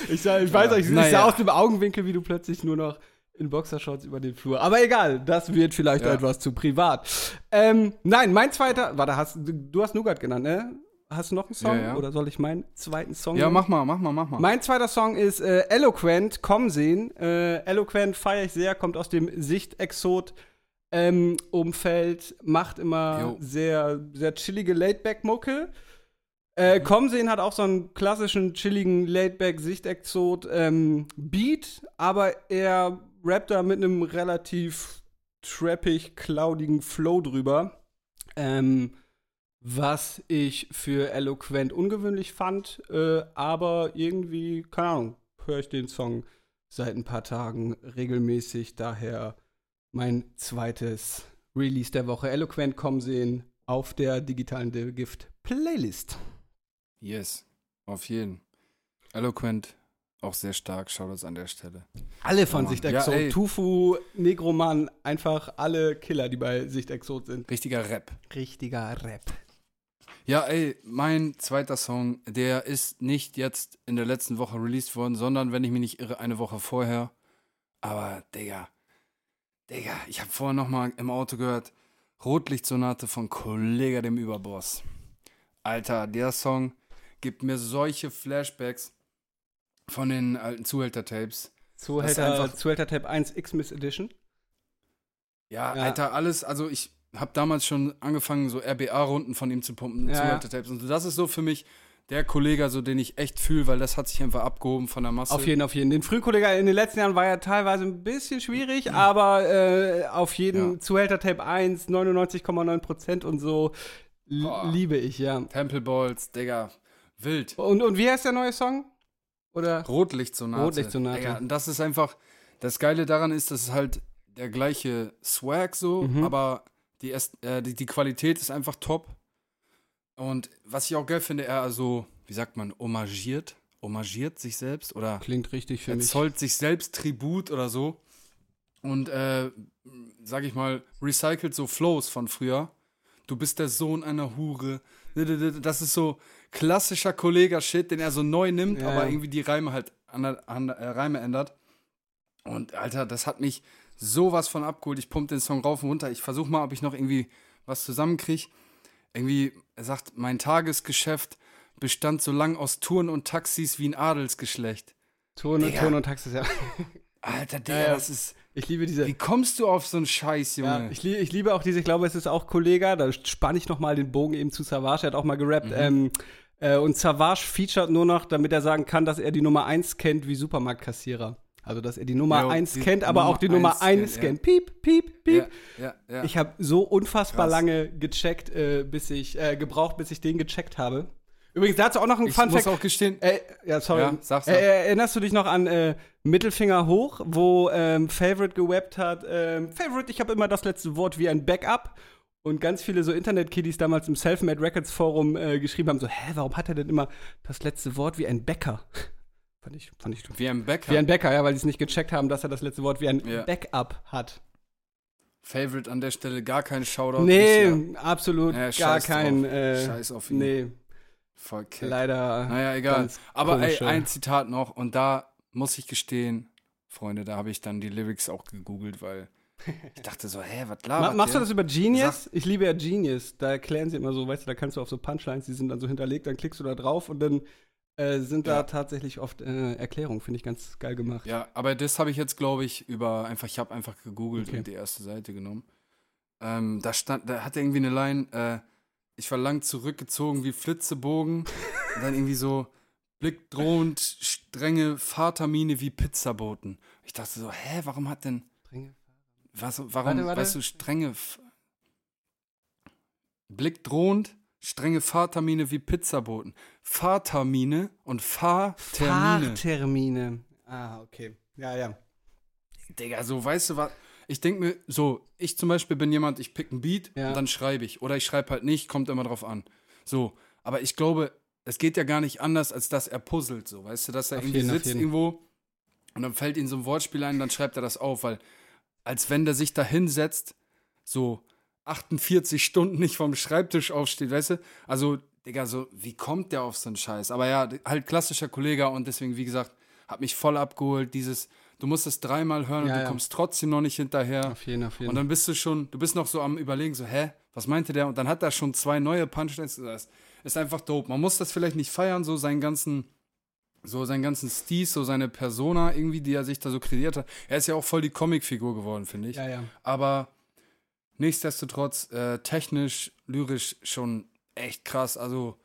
Ich, sah, ich weiß Ja, nicht, ich naja. sah aus dem Augenwinkel, wie du plötzlich nur noch in Boxershorts über den Flur. Aber egal, das wird vielleicht Ja. etwas zu privat. Ähm, nein, mein zweiter, warte, hast, du, hast Nougat genannt, ne? Hast du noch einen Song? Ja, ja. Oder soll ich meinen zweiten Song Ja, nehmen? mach mal, mach mal, mach mal. Mein zweiter Song ist äh, Eloquent, Komm sehen. Äh, Eloquent feiere ich sehr, kommt aus dem Sicht-Exot. Ähm, Umfeld, macht immer Jo. sehr, sehr chillige Laidback-Mucke. Mhm. Äh, Komm sehen hat auch so einen klassischen, chilligen Laidback-Sicht-Exot ähm, Beat, aber er rappt da mit einem relativ trappig, cloudigen Flow drüber. Ähm, was ich für eloquent ungewöhnlich fand, äh, aber irgendwie, keine Ahnung, höre ich den Song seit ein paar Tagen regelmäßig, daher mein zweites Release der Woche, eloquent kommen sehen auf der digitalen Gift Playlist. Yes, auf jeden. Eloquent, auch sehr stark. Shoutouts an der Stelle. Alle von Mann. Sicht Ja, Exot, ey. Tufu, Negroman, einfach alle Killer, die bei Sicht Exot sind. Richtiger Rap. Richtiger Rap. Ja, ey, mein zweiter Song, der ist nicht jetzt in der letzten Woche released worden, sondern, wenn ich mich nicht irre, eine Woche vorher. Aber, Digga, Digga, ich habe vorher noch mal im Auto gehört, Rotlichtsonate von Kollega dem Überboss. Alter, der Song gibt mir solche Flashbacks von den alten Zuhälter-Tapes. Zuhälter, einfach- Zuhälter Tab 1 Xmas Edition. Ja, Ja. Alter, alles, also ich habe damals schon angefangen, so RBA-Runden von ihm zu pumpen, Ja, ja. Zuhälter-Tapes. Und das ist so für mich der Kollege, so den ich echt fühle, weil das hat sich einfach abgehoben von der Masse. Auf jeden, auf jeden. Den Frühkollega in den letzten Jahren war ja teilweise ein bisschen schwierig, aber äh, auf jeden Ja. Zuhälter Tape 1, 99,9% und so Boah. liebe ich, ja. Temple Balls, Digga, wild. Und, und wie heißt der neue Song? Oder? Rotlichtsonate. Rotlichtsonate. Und das ist einfach, das Geile daran ist, dass es halt der gleiche Swag so, Mhm. aber die, äh, die, die Qualität ist einfach top. Und was ich auch geil finde, er also, wie sagt man, homagiert, homagiert sich selbst oder Klingt richtig für er mich. zollt sich selbst Tribut oder so. Und, äh, sag ich mal, recycelt so Flows von früher. Du bist der Sohn einer Hure. Das ist so klassischer Kollega-Shit, den er so neu nimmt, Ja, aber irgendwie die Reime halt an, an, äh, Reime ändert. Und Alter, das hat mich sowas von abgeholt. Ich pump den Song rauf und runter. Ich versuche mal, ob ich noch irgendwie was zusammenkriege. Irgendwie, er sagt, mein Tagesgeschäft bestand so lang aus Touren und Taxis wie ein Adelsgeschlecht. Ton, Digga. Ton und Taxis, ja. Alter, Digga, Ja, das ist. Ich liebe diese. Wie kommst du auf so einen Scheiß, Junge? Ja, ich, lie ich liebe auch diese, ich glaube, es ist auch Kollega, da spanne ich nochmal den Bogen eben zu Savage, er hat auch mal gerappt, Mhm. ähm, Äh, und Savage featured nur noch, damit er sagen kann, dass er die Nummer 1 kennt wie Supermarktkassierer. Also, dass er die Nummer Jo, 1 die kennt, aber Nummer auch die Nummer 1 1 kennt, kennt. Piep, piep, piep. Ja, ja, ja. Ich habe so unfassbar Krass. lange gecheckt, äh, bis ich, äh, gebraucht, bis ich den gecheckt habe. Übrigens, dazu auch noch ein ich Fun muss Fact. auch gestehen, Äh, ja, sorry. Ja, sag's äh, doch. erinnerst du dich noch an äh, Mittelfinger hoch, wo ähm, Favorite gewappt hat? Ähm, Favorite, ich habe immer das letzte Wort wie ein Backup. Und ganz viele so Internet-Kiddies damals im Selfmade Records Forum äh, geschrieben haben: so, hä, warum hat er denn immer das letzte Wort wie ein Bäcker? fand ich, fand ich wie ein Bäcker. Wie ein Bäcker, ja, weil die es nicht gecheckt haben, dass er das letzte Wort wie ein Ja. Backup hat. Favorite an der Stelle gar kein Shoutout. Nee, Ist absolut Ja, gar kein. Äh, Scheiß auf ihn. nee, Voll keck. leider. Naja, egal. Aber ey, ein Zitat noch und da muss ich gestehen, Freunde, da habe ich dann die Lyrics auch gegoogelt, weil ich dachte so, hä, was Ma labert machst du das über Genius? Ich liebe ja Genius. Da erklären sie immer so, weißt du, da kannst du auf so Punchlines, die sind dann so hinterlegt, dann klickst du da drauf und dann äh, sind da Ja. tatsächlich oft äh, Erklärungen. Finde ich ganz geil gemacht. Ja, aber das habe ich jetzt, glaube ich, über einfach, ich habe einfach gegoogelt Okay. und die erste Seite genommen. Ähm, da stand, da hat irgendwie eine Line, äh, ich war lang zurückgezogen wie Flitzebogen und dann irgendwie so blickdrohend, strenge Vatermine wie Pizzaboten. Ich dachte so, hä, warum hat denn, was, warum, Warte, warte. weißt du, strenge, F- blickdrohend, strenge Vatermine wie Pizzaboten. Vatermine und Fahrtermine. Fahrtermine. Ah, okay. Ja, ja. Digga, so, weißt du was? Ich denke mir, so, ich zum Beispiel bin jemand, ich pick ein Beat Ja. und dann schreibe ich. Oder ich schreibe halt nicht, kommt immer drauf an. So, aber ich glaube, es geht ja gar nicht anders, als dass er puzzelt, so, weißt du, dass er Auf irgendwie jeden, sitzt irgendwo und dann fällt ihm so ein Wortspiel ein, dann schreibt er das auf, weil als wenn der sich da hinsetzt, so 48 Stunden nicht vom Schreibtisch aufsteht, weißt du? Also, Digga, so, wie kommt der auf so einen Scheiß? Aber ja, halt klassischer Kollege und deswegen, wie gesagt, hat mich voll abgeholt, dieses, du musst es dreimal hören und Ja, du ja. kommst trotzdem noch nicht hinterher. Auf jeden, auf jeden. Und dann bist du schon, du bist noch so am überlegen, so, hä, was meinte der? Und dann hat er schon zwei neue Punchlines. Das ist einfach dope. Man muss das vielleicht nicht feiern, so seinen ganzen, so seinen ganzen Stil, so seine Persona irgendwie, die er sich da so kreiert hat. Er ist ja auch voll die Comicfigur geworden, finde ich. ja, ja. Aber nichtsdestotrotz, äh, technisch, lyrisch schon echt krass. Also,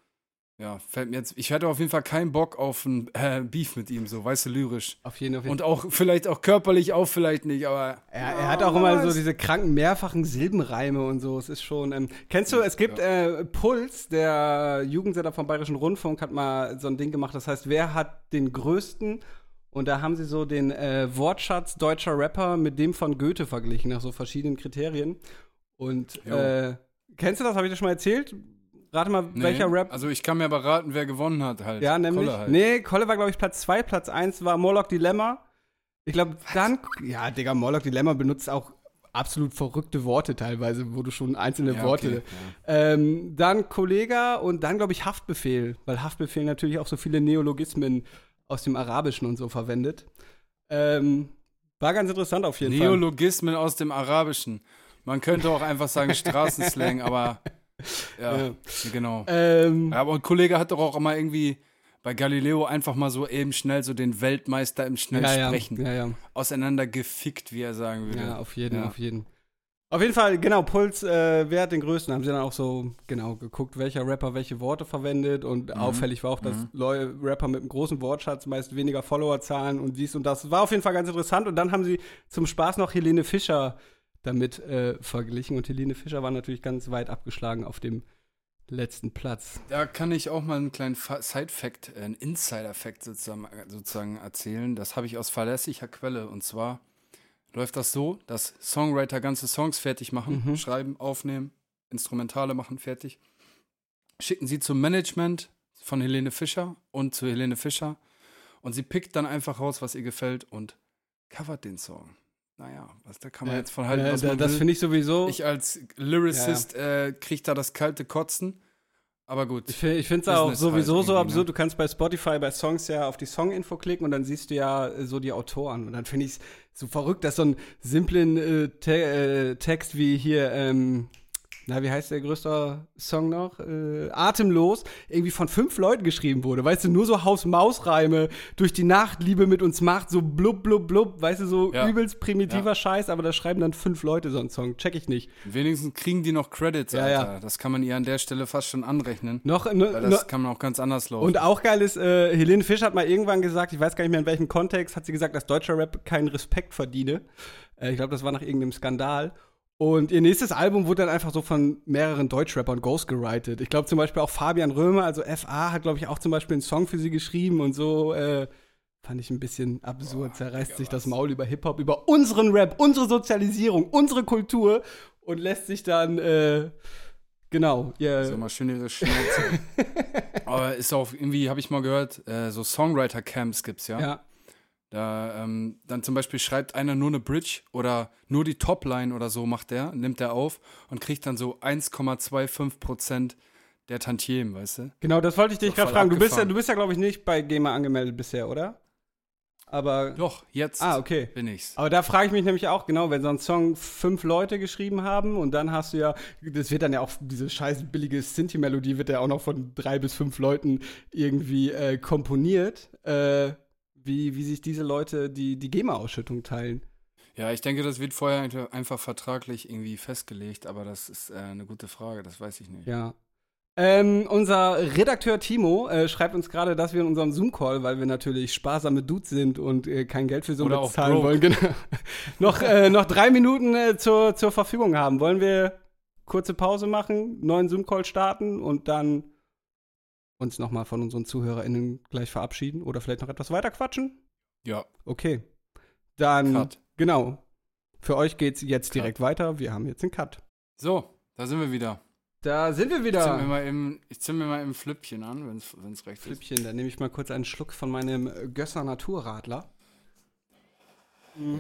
ja, fällt mir jetzt, ich hätte auf jeden Fall keinen Bock auf ein äh, Beef mit ihm, so, weißt du, lyrisch. Auf jeden, auf jeden. Und auch vielleicht auch körperlich auch vielleicht nicht, aber. Er, er hat auch immer so diese kranken mehrfachen Silbenreime und so. Es ist schon. Ähm, kennst du, es gibt äh, Puls, der Jugendsender vom Bayerischen Rundfunk hat mal so ein Ding gemacht. Das heißt, wer hat den größten? Und da haben sie so den äh, Wortschatz deutscher Rapper mit dem von Goethe verglichen, nach so verschiedenen Kriterien. Und äh, kennst du das? Habe ich dir schon mal erzählt? Rate mal, Nee, welcher Rap. Also ich kann mir aber raten, wer gewonnen hat halt. ja, nämlich. Kolle halt. Nee, Kolle war, glaube ich, Platz 2. Platz 1 war Morlock Dilemma. Ich glaube, dann. Ja, Digga, Morlock Dilemma benutzt auch absolut verrückte Worte teilweise, wo du schon einzelne Ja, Worte. okay, Ähm, dann Kollega und dann, glaube ich, Haftbefehl, weil Haftbefehl natürlich auch so viele Neologismen aus dem Arabischen und so verwendet. Ähm, war ganz interessant auf jeden Fall. Neologismen aus dem Arabischen. Man könnte auch einfach sagen Straßenslang, aber ja, Ja. genau. Ähm, Ja, aber ein Kollege hat doch auch immer irgendwie bei Galileo einfach mal so eben schnell so den Weltmeister im ja, Schnellsprechen ja, ja, auseinander gefickt, wie er sagen würde. ja, auf jeden, Ja. auf jeden. Auf jeden Fall, genau, Puls, äh, wer hat den größten? Haben sie dann auch so, genau, geguckt, welcher Rapper welche Worte verwendet und Mhm. auffällig war auch, dass Leu Rapper mit einem großen Wortschatz meist weniger Followerzahlen und dies und das. War auf jeden Fall ganz interessant und dann haben sie zum Spaß noch Helene Fischer damit äh, verglichen und Helene Fischer war natürlich ganz weit abgeschlagen auf dem letzten Platz. Da kann ich auch mal einen kleinen Fa- Side-Fact, äh, einen Insider-Fact sozusagen, sozusagen erzählen. Das habe ich aus verlässlicher Quelle. Und zwar läuft das so, dass Songwriter ganze Songs fertig machen, Mhm. schreiben, aufnehmen, Instrumentale machen fertig, schicken sie zum Management von Helene Fischer und zu Helene Fischer und sie pickt dann einfach raus, was ihr gefällt und covert den Song. Naja, was, da kann man jetzt von halten, äh, was da- man das finde ich sowieso. Ich als Lyricist äh, krieg da das kalte Kotzen. Aber gut. Ich, ich finde es auch sowieso halt so irgendwie, absurd. ne? Du kannst bei Spotify bei Songs ja auf die Song-Info klicken und dann siehst du ja äh, so die Autoren. Und dann finde ich es so verrückt, dass so einen simplen äh, Te äh, Text wie hier, ähm, na, wie heißt der größte Song noch? Äh, Atemlos, irgendwie von fünf Leuten geschrieben wurde. Weißt du, nur so Haus-Maus-Reime, durch die Nacht, Liebe mit uns macht, so blub, blub, blub, weißt du, so Ja. übelst primitiver Ja. Scheiß, aber da schreiben dann fünf Leute so einen Song. Check ich nicht. Wenigstens kriegen die noch Credits, Ja, Alter. ja. Das kann man ihr an der Stelle fast schon anrechnen. Noch, ne, das ne, kann man auch ganz anders laufen. und auch geil ist, äh, Helene Fisch hat mal irgendwann gesagt, ich weiß gar nicht mehr in welchem Kontext, hat sie gesagt, dass deutscher Rap keinen Respekt verdiene. Äh, ich glaube, das war nach irgendeinem Skandal. Und ihr nächstes Album wurde dann einfach so von mehreren Deutschrappern ghostgewritet. Ich glaube zum Beispiel auch Fabian Römer, also FA, hat, glaube ich, auch zum Beispiel einen Song für sie geschrieben und so. Äh, fand ich ein bisschen absurd. Zerreißt Digga, sich das? Maul über Hip-Hop, über unseren Rap, unsere Sozialisierung, unsere Kultur und lässt sich dann, äh, genau, ja. so mal schön ihre Schnauze. Aber ist auch irgendwie, habe ich mal gehört, äh, so Songwriter-Camps gibt's ja. ja. Da ähm, dann zum Beispiel schreibt einer nur eine Bridge oder nur die Topline oder so macht der, nimmt der auf und kriegt dann so 1,25 Prozent der Tantiemen, weißt du? Genau, das wollte ich dich gerade fragen. Du bist ja, du bist ja, glaube ich, nicht bei GEMA angemeldet bisher, oder? Aber. Doch, jetzt Ah, okay. bin ich's. Aber da frage ich mich nämlich auch genau, wenn so ein Song fünf Leute geschrieben haben und dann hast du ja, das wird dann ja auch, diese scheiß billige Sinti-Melodie wird ja auch noch von drei bis fünf Leuten irgendwie äh, komponiert, äh, wie, wie sich diese Leute die, die GEMA-Ausschüttung teilen. Ja, ich denke, das wird vorher einfach- vertraglich irgendwie festgelegt, aber das ist äh, eine gute Frage, das weiß ich nicht. Ja. Ähm, unser Redakteur Timo äh, schreibt uns gerade, dass wir in unserem Zoom-Call, weil wir natürlich sparsame Dudes sind und äh, kein Geld für so bezahlen broke. wollen, genau, noch, äh, noch drei Minuten äh, zur, zur Verfügung haben. Wollen wir kurze Pause machen, neuen Zoom-Call starten und dann uns nochmal von unseren ZuhörerInnen gleich verabschieden oder vielleicht noch etwas weiter quatschen? Ja, Okay. Dann, Cut. genau. Für euch geht's jetzt Cut. direkt weiter. Wir haben jetzt einen Cut. So, da sind wir wieder. Da sind wir Ich zünd mir wieder. mal eben, ich zünd mir mal ein Flüppchen an, wenn es recht ist. Flippchen, dann nehme ich mal kurz einen Schluck von meinem Gösser Naturradler.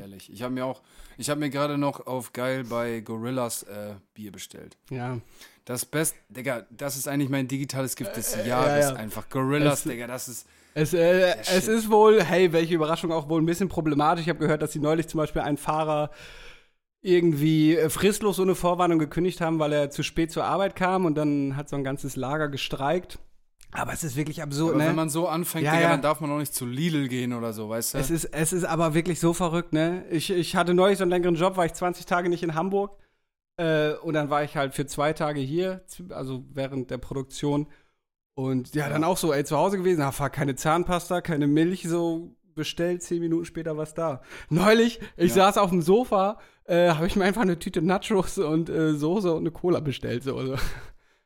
Ehrlich. Ich habe mir auch, ich habe mir gerade noch auf geil bei Gorillas äh, Bier bestellt. Ja. Das Best, Digga, das ist eigentlich mein digitales Gift des Äh, Jahres ja, ja. einfach. Gorillas, Es- Digga, das ist. Es, äh, es ist wohl, hey, welche Überraschung auch wohl ein bisschen problematisch. Ich habe gehört, dass sie neulich zum Beispiel einen Fahrer irgendwie äh, fristlos ohne Vorwarnung gekündigt haben, weil er zu spät zur Arbeit kam und dann hat so ein ganzes Lager gestreikt. Aber es ist wirklich absurd, Aber ne? wenn man so anfängt, Ja, Digga, ja. dann darf man auch nicht zu Lidl gehen oder so, weißt du? Es ist, es ist aber wirklich so verrückt, ne? Ich, ich hatte neulich so einen längeren Job, war ich 20 Tage nicht in Hamburg. Äh, und dann war ich halt für zwei Tage hier, also während der Produktion. Und ja, dann auch so, ey, zu Hause gewesen, ah, fuck, keine Zahnpasta, keine Milch, so bestellt, zehn Minuten später was da. Neulich, ich Ja. saß auf dem Sofa, äh, habe ich mir einfach eine Tüte Nachos und äh, Soße und eine Cola bestellt. So. Also.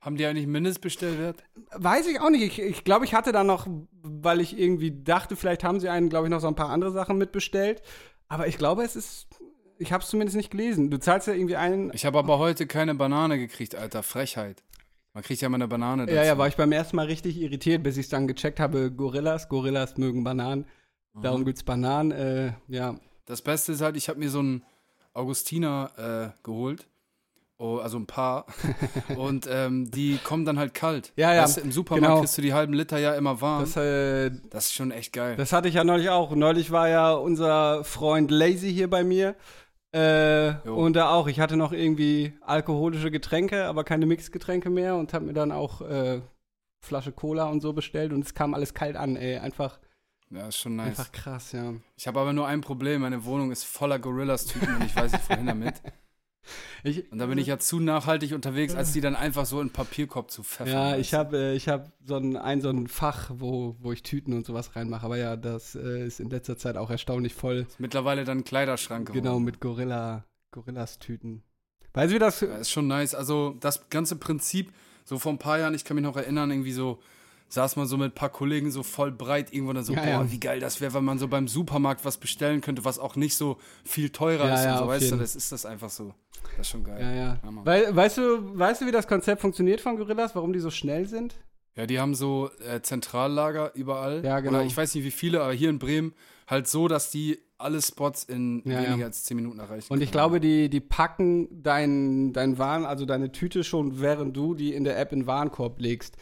Haben die eigentlich Mindestbestellwert? Weiß ich auch nicht. Ich, ich glaube, ich hatte da noch, weil ich irgendwie dachte, vielleicht haben sie einen, glaube ich, noch so ein paar andere Sachen mitbestellt. Aber ich glaube, es ist. Ich habe es zumindest nicht gelesen. Du zahlst ja irgendwie einen. Ich habe aber heute keine Banane gekriegt, Alter. Frechheit. Man kriegt ja mal eine Banane dazu. Ja, ja, war ich beim ersten Mal richtig irritiert, bis ich dann gecheckt habe, Gorillas, Gorillas mögen Bananen. Darum gibt's Bananen. Äh, ja. Das Beste ist halt, ich habe mir so einen Augustiner äh, geholt. Oh, also ein paar. und ähm, die kommen dann halt kalt. Ja, ja, Weißt Im Supermarkt genau. kriegst du die halben Liter ja immer warm. Das, Das, äh, ist schon echt geil. das hatte ich ja neulich auch. Neulich war ja unser Freund Lazy hier bei mir. Äh, und da auch. Ich hatte noch irgendwie alkoholische Getränke, aber keine Mixgetränke mehr und habe mir dann auch äh, Flasche Cola und so bestellt und es kam alles kalt an, ey. Einfach, ja, ist schon nice. einfach krass, ja. Ich habe aber nur ein Problem. Meine Wohnung ist voller Gorillas-Typen und ich weiß nicht, wohin damit. Ich, Und da bin ich ja zu nachhaltig unterwegs, als die dann einfach so in Papierkorb zu pfeffern. Ja, ich habe äh, ich hab so ein, ein, so ein Fach, wo, wo ich Tüten und sowas reinmache. Aber ja, das äh, ist in letzter Zeit auch erstaunlich voll. Ist mittlerweile dann Kleiderschrank geworden. Genau, mit Gorilla, Gorillas-Tüten. Weißt du, wie das. Ja, ist schon nice. Also das ganze Prinzip, so vor ein paar Jahren, ich kann mich noch erinnern, irgendwie so saß man so mit ein paar Kollegen so voll breit irgendwo dann so, Ja, boah, ja. wie geil das wäre, wenn man so beim Supermarkt was bestellen könnte, was auch nicht so viel teurer Ja, ist ja, und so, weißt du, jeden. das ist das einfach so. Das ist schon geil. Ja, ja. Weil, weißt, du, weißt du, wie das Konzept funktioniert von Gorillas? Warum die so schnell sind? Ja, die haben so äh, Zentrallager überall. Ja, genau. Oder ich weiß nicht wie viele, aber hier in Bremen halt so, dass die alle Spots in Ja, weniger ja. als 10 Minuten erreichen. Und ich können. glaube, die, die packen dein, dein Waren, also deine Tüte schon, während du die in der App in den Warenkorb legst.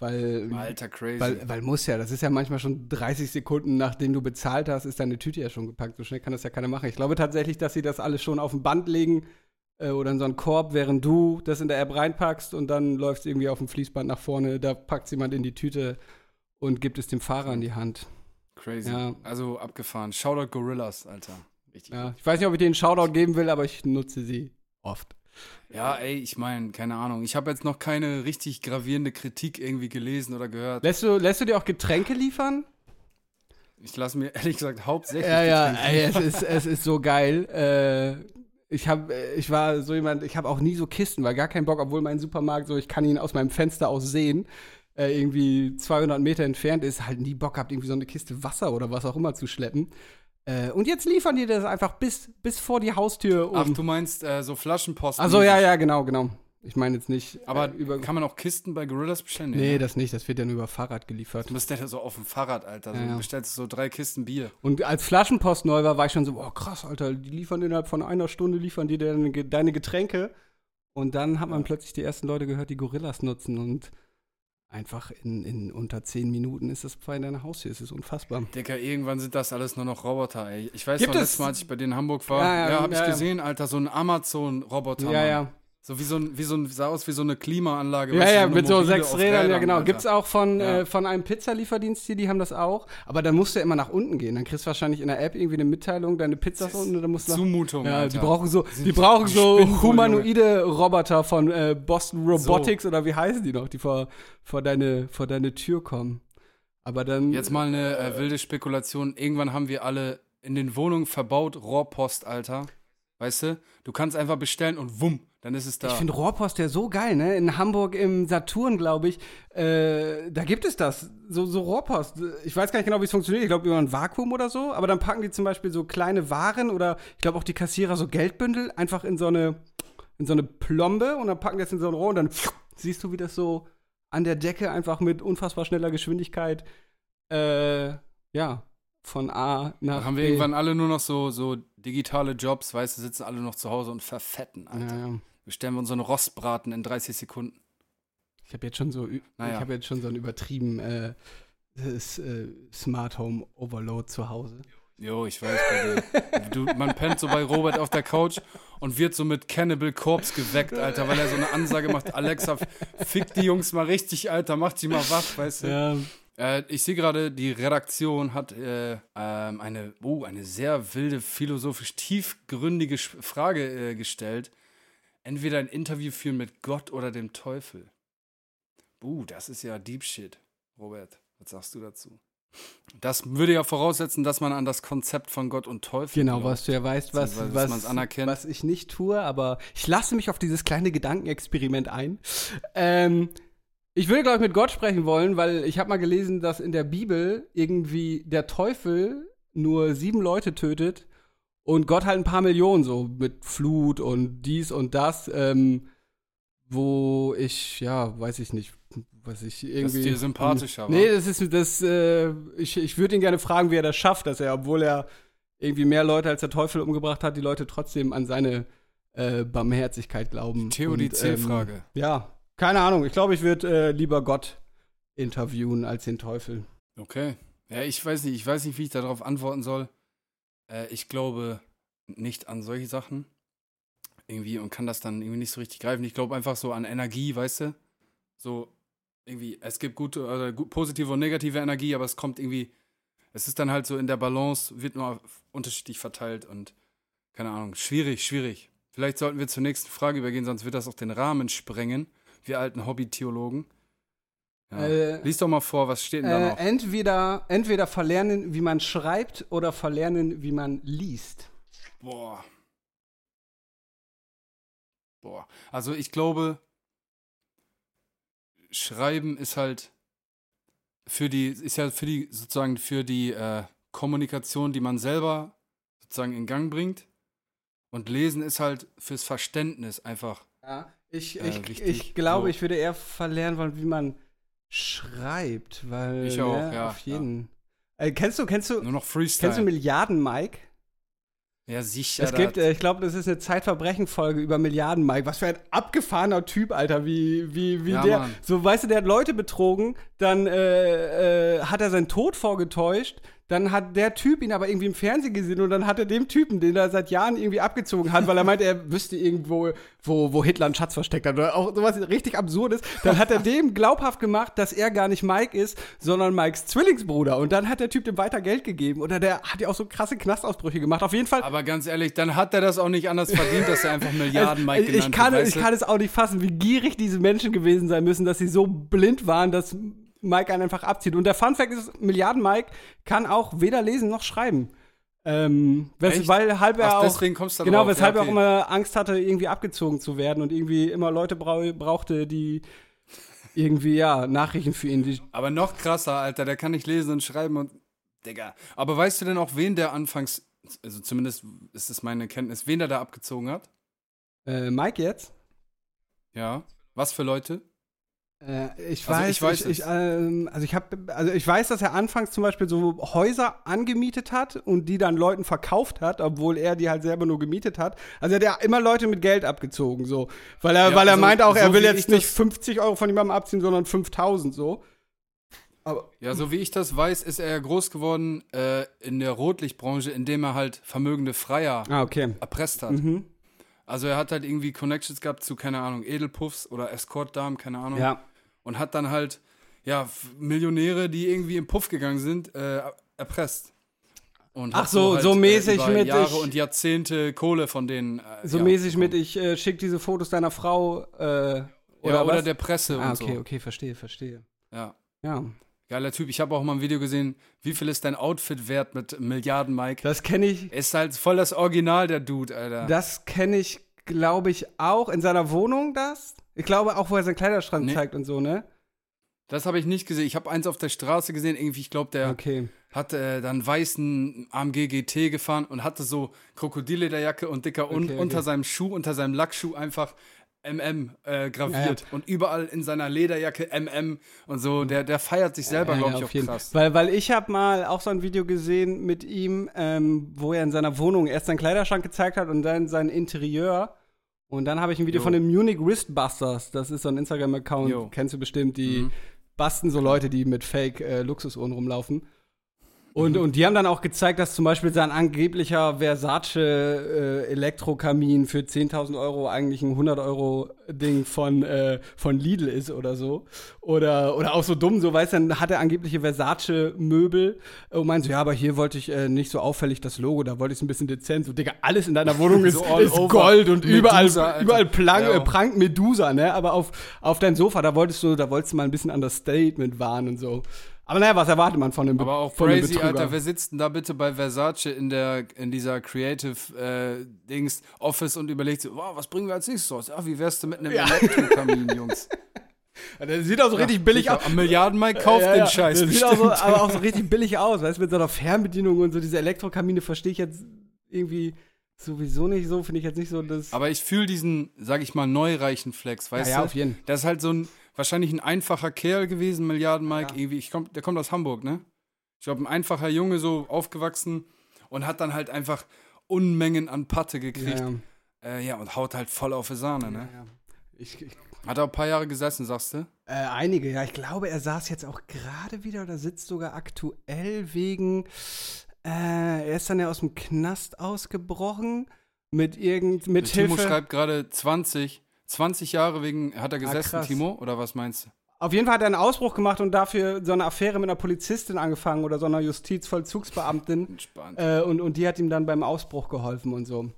Weil, Alter, crazy. weil, weil muss ja, das ist ja manchmal schon 30 Sekunden, nachdem du bezahlt hast, ist deine Tüte ja schon gepackt. So schnell kann das ja keiner machen. Ich glaube tatsächlich, dass sie das alles schon auf dem Band legen, äh, oder in so einen Korb, während du das in der App reinpackst und dann läufst irgendwie auf dem Fließband nach vorne, da packt jemand in die Tüte und gibt es dem Fahrer in die Hand. Crazy. Ja. Also abgefahren. Shoutout Gorillas, Alter. Richtig. Ja, ich weiß nicht, ob ich denen einen Shoutout geben will, aber ich nutze sie oft. Ja, ey, ich meine, keine Ahnung. Ich habe jetzt noch keine richtig gravierende Kritik irgendwie gelesen oder gehört. Lässt du, lässt du dir auch Getränke liefern? Ich lasse mir ehrlich gesagt hauptsächlich. Ja, ja, Getränke ey, es ist, es ist so geil. Äh, ich hab, äh, ich war so jemand, ich habe auch nie so Kisten, weil gar keinen Bock, obwohl mein Supermarkt so, ich kann ihn aus meinem Fenster aus sehen, äh, irgendwie 200 Meter entfernt ist, halt nie Bock gehabt, irgendwie so eine Kiste Wasser oder was auch immer zu schleppen. Äh, und jetzt liefern die das einfach bis, bis vor die Haustür. Ach, Um. du meinst äh, so Flaschenposten. Also ja, ja, genau, genau. Ich meine jetzt nicht. Aber äh, über. kann man auch Kisten bei Gorillas bestellen? Nee, ne? das nicht, das wird dann über Fahrrad geliefert. Du bist ja so auf dem Fahrrad, Alter. So, Ja, ja. Du bestellst so drei Kisten Bier. Und als Flaschenpost neu war, war ich schon so, boah, krass, Alter, die liefern innerhalb von einer Stunde, liefern die deine, deine Getränke. Und dann hat man Ja. plötzlich die ersten Leute gehört, die Gorillas nutzen und einfach in, in unter zehn Minuten ist das bei deiner Haustür. Es ist unfassbar. Dicker, irgendwann sind das alles nur noch Roboter, ey. Ich weiß Gibt noch, es- letztes Mal, als ich bei denen in Hamburg war, Ja, ja, ja, hab ich ja, ja. gesehen, Alter, so ein Amazon-Roboter. Ja, ja. So wie so ein, wie so ein, sah aus wie so eine Klimaanlage. Ja, ja, eine mit so sechs auf Rädern, ja Rädern, genau. Alter. Gibt's auch von, Ja. äh, von einem Pizzalieferdienst hier, die haben das auch. Aber dann musst du ja immer nach unten gehen. Dann kriegst du wahrscheinlich in der App irgendwie eine Mitteilung, deine Pizza ist Das ist unten und dann musst du nach Zumutung, Ja, Alter. die brauchen so, die brauchen so humanoide Roboter von äh, Boston Robotics oder wie heißen die noch, die vor, vor, deine, vor deine Tür kommen. Aber dann. Jetzt mal eine äh, wilde Spekulation. Irgendwann haben wir alle in den Wohnungen verbaut Rohrpost, Alter. Weißt du? Du kannst einfach bestellen und wumm, dann ist es da. Ich finde Rohrpost ja so geil, ne? In Hamburg im Saturn, glaube ich, äh, da gibt es das. So, so Rohrpost. Ich weiß gar nicht genau, wie es funktioniert. Ich glaube, über ein Vakuum oder so. Aber dann packen die zum Beispiel so kleine Waren oder ich glaube auch die Kassierer so Geldbündel einfach in so eine, in so eine Plombe und dann packen die das in so ein Rohr und dann siehst du, wie das so an der Decke einfach mit unfassbar schneller Geschwindigkeit, äh, ja, von A nach Dann haben wir B. irgendwann alle nur noch so, so digitale Jobs, weißt du, sitzen alle noch zu Hause und verfetten, Alter. Ja, ja. Bestellen wir uns so einen Rostbraten in 30 Sekunden. Ich habe jetzt schon so, Naja. ich habe jetzt schon so ein übertrieben äh, das, äh, Smart Home Overload zu Hause. Jo, ich weiß bei dir. Du, man pennt so bei Robert auf der Couch und wird so mit Cannibal Corpse geweckt, Alter, weil er so eine Ansage macht. Alexa, fick die Jungs mal richtig, Alter, mach die mal wach, weißt du. Ja. Äh, ich sehe gerade, die Redaktion hat äh, ähm, eine, oh, eine sehr wilde, philosophisch tiefgründige Frage äh, gestellt. Entweder ein Interview führen mit Gott oder dem Teufel. Uh, das ist ja Deep Shit, Robert. Was sagst du dazu? Das würde ja voraussetzen, dass man an das Konzept von Gott und Teufel Genau, glaubt. was du ja weißt, was, was, anerkennt. was ich nicht tue, aber ich lasse mich auf dieses kleine Gedankenexperiment ein. Ähm, ich würde, glaube ich, mit Gott sprechen wollen, weil ich habe mal gelesen, dass in der Bibel irgendwie der Teufel nur sieben Leute tötet und Gott halt ein paar Millionen, so mit Flut und dies und das, ähm, wo ich, ja, weiß ich nicht, was ich irgendwie. dir sympathischer. Nee, das ist das, äh, ich, ich würde ihn gerne fragen, wie er das schafft, dass er, obwohl er irgendwie mehr Leute als der Teufel umgebracht hat, die Leute trotzdem an seine äh, Barmherzigkeit glauben. Theodizee-Frage. Ähm, ja, keine Ahnung. Ich glaube, ich würde äh, lieber Gott interviewen als den Teufel. Okay. Ja, ich weiß nicht, ich weiß nicht, wie ich darauf antworten soll. Äh, ich glaube nicht an solche Sachen. Irgendwie und kann das dann irgendwie nicht so richtig greifen. Ich glaube einfach so an Energie, weißt du? So, irgendwie, es gibt gute, oder gut, positive und negative Energie, aber es kommt irgendwie, es ist dann halt so in der Balance, wird nur unterschiedlich verteilt und keine Ahnung, schwierig, schwierig. Vielleicht sollten wir zur nächsten Frage übergehen, sonst wird das auch den Rahmen sprengen. Wir alten Hobby-Theologen. Ja. Äh, Lies doch mal vor, was steht denn da Äh, noch? entweder, entweder verlernen, wie man schreibt oder verlernen, wie man liest. Boah. Boah. Also ich glaube, Schreiben ist halt für die, ist ja für die, sozusagen für die äh, Kommunikation, die man selber sozusagen in Gang bringt. Und Lesen ist halt fürs Verständnis einfach. Ja, ich, Äh, ich, ich glaube, So. ich würde eher verlernen wollen, wie man schreibt, weil Ich auch, ne, ja, auf jeden. Äh, kennst du, kennst du, Nur noch kennst du Freestyle. Milliarden Mike? Ja, sicher. es gibt, äh, ich glaube, das ist eine Zeitverbrechen-Folge über Milliarden Mike. Was für ein abgefahrener Typ, Alter, wie, wie, wie Ja, der. Mann. So, weißt du, der hat Leute betrogen, dann äh, äh, hat er seinen Tod vorgetäuscht, dann hat der Typ ihn aber irgendwie im Fernsehen gesehen und dann hat er dem Typen, den er seit Jahren irgendwie abgezogen hat, weil er meinte, er wüsste irgendwo, wo, wo Hitler einen Schatz versteckt hat oder auch sowas richtig Absurdes, dann hat er dem glaubhaft gemacht, dass er gar nicht Mike ist, sondern Mikes Zwillingsbruder. Und dann hat der Typ dem weiter Geld gegeben oder der hat ja auch so krasse Knastausbrüche gemacht. Auf jeden Fall. Aber ganz ehrlich, dann hat er das auch nicht anders verdient, dass er einfach Milliarden Mike genannt ich, kann, wird. ich kann es auch nicht fassen, wie gierig diese Menschen gewesen sein müssen, dass sie so blind waren, dass Mike einen einfach abzieht. Und der Fun Fact ist, Milliarden Mike kann auch weder lesen noch schreiben. Ähm, wes halb er Ach, auch, deswegen kommst du da genau, drauf. weshalb Ja, er auch okay. immer Angst hatte, irgendwie abgezogen zu werden und irgendwie immer Leute brau brauchte, die irgendwie, ja, Nachrichten für ihn, Aber noch krasser, Alter, der kann nicht lesen und schreiben und. Digga. Aber weißt du denn auch, wen der anfangs, also zumindest ist es meine Kenntnis, wen der da abgezogen hat? äh, Mike jetzt? Ja. Was für Leute? Äh, ich Also weiß, ich weiß ich, ich, ähm, also ich habe, also ich weiß, dass er anfangs zum Beispiel so Häuser angemietet hat und die dann Leuten verkauft hat, obwohl er die halt selber nur gemietet hat. Also er hat ja immer Leute mit Geld abgezogen, so, weil er, Ja, weil er also meint auch, er so will wie jetzt ich nicht das- 50 Euro von jemandem abziehen, sondern 5000 so. Aber Ja, so wie ich das weiß, ist er ja groß geworden äh, in der Rotlichtbranche, indem er halt vermögende Freier ah okay. erpresst hat. Mhm. Also er hat halt irgendwie Connections gehabt zu, keine Ahnung, Edelpuffs oder Escortdamen, keine Ahnung. Ja. Und hat dann halt, ja, Millionäre, die irgendwie im Puff gegangen sind, äh, erpresst. Und Ach so, so mäßig über mit Jahre ich- und Jahrzehnte Kohle von denen. Äh, So ja, mäßig mit, bekommen. ich äh, schick diese Fotos deiner Frau äh, oder, ja, oder der Presse Ah, und okay, so. okay, verstehe, verstehe. Ja. Ja. Geiler Typ. Ich habe auch mal ein Video gesehen, wie viel ist dein Outfit wert mit Milliarden Mike? Das kenne ich, Ist halt voll das Original, der Dude, Alter. Das kenne ich, glaube ich, auch in seiner Wohnung, das. Ich glaube auch, wo er seinen Kleiderschrank Nee. zeigt und so, ne? Das habe ich nicht gesehen. Ich habe eins auf der Straße gesehen. Irgendwie, ich glaube, der Okay. hat äh, dann weißen AMG GT gefahren und hatte so Krokodillederjacke und dicker un Okay, okay. unter seinem Schuh, unter seinem Lackschuh einfach MM äh, graviert. Ja, Und überall in seiner Lederjacke MM und so. Der, der feiert sich selber, glaube ich, auf auch jeden krass. Weil, weil ich habe mal auch so ein Video gesehen mit ihm, ähm, wo er in seiner Wohnung erst seinen Kleiderschrank gezeigt hat und dann sein Interieur. Und dann habe ich ein Video Jo. von den Munich Wristbusters. Das ist so ein. Instagram-Account, kennst du bestimmt, die Mhm. basten so Leute, die mit Fake äh, rumlaufen. Und, und die haben dann auch gezeigt, dass zum Beispiel sein angeblicher Versace äh, Elektrokamin für 10.000 Euro eigentlich ein 100 Euro Ding von, äh, von Lidl ist oder so. Oder, oder auch so dumm, so weißt du, dann hat er angebliche Versace Möbel und meint so, ja, aber hier wollte ich äh, nicht so auffällig das Logo, da wollte ich es ein bisschen dezent. So, Digga, alles in deiner Wohnung ist, So ist. Gold und Medusa, überall, Alter. überall Plank, Ja. äh, prangt Medusa, ne? Aber auf, auf dein Sofa, da wolltest du, da wolltest du mal ein bisschen Understatement wahren und so. Aber naja, was erwartet man von dem Be- Aber auch von crazy? Alter, wer sitzt denn da bitte bei Versace in der in dieser Creative äh, Dings Office und überlegt so, wow, was bringen wir als nächstes raus? Ja, wie wär's denn mit einem Ja. Elektrokamin, Jungs? Der sieht auch so richtig billig aus. Am Milliarden Mike kauft Ja, den ja. Scheiß Der sieht auch so, aber auch so richtig billig aus, weißt du, mit so einer Fernbedienung und so diese Elektrokamine verstehe ich jetzt irgendwie sowieso nicht so, finde ich jetzt nicht so das. Aber ich fühle diesen, sag ich mal, neureichen Flex, weißt ja, ja, du? auf jeden Fall. Das ist halt so ein, wahrscheinlich ein einfacher Kerl gewesen, Milliarden Mike, Ja. irgendwie. Ich komm, der kommt aus Hamburg, ne? Ich glaube, ein einfacher Junge, so aufgewachsen und hat dann halt einfach Unmengen an Patte gekriegt. Ja, Ja, äh, ja und haut halt voll auf die Sahne, ne? ja. Ich, ich, Hat er ein paar Jahre gesessen, sagst du? äh, einige, ja. Ich glaube, er saß jetzt auch gerade wieder oder sitzt sogar aktuell wegen. Äh, er ist dann ja aus dem Knast ausgebrochen mit irgend mit Timo Hilfe. schreibt gerade 20, 20 Jahre wegen, hat er gesessen, krass. Timo? Oder was meinst du? Auf jeden Fall hat er einen Ausbruch gemacht und dafür so eine Affäre mit einer Polizistin angefangen oder so einer Justizvollzugsbeamtin. Entspannt. Äh, und, und die hat ihm dann beim Ausbruch geholfen und so.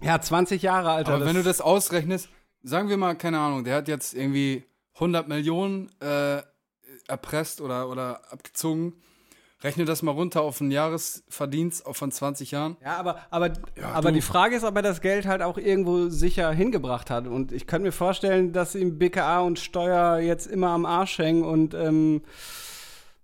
Ja, 20 Jahre, Alter. Aber wenn du das ausrechnest, sagen wir mal, keine Ahnung, der hat jetzt irgendwie 100 Millionen äh, erpresst oder, oder abgezogen. Rechne das mal runter auf einen Jahresverdienst von 20 Jahren. Ja, aber, aber, Ja, aber die Frage ist, ob er das Geld halt auch irgendwo sicher hingebracht hat. Und ich könnte mir vorstellen, dass ihm BKA und Steuer jetzt immer am Arsch hängen und ähm,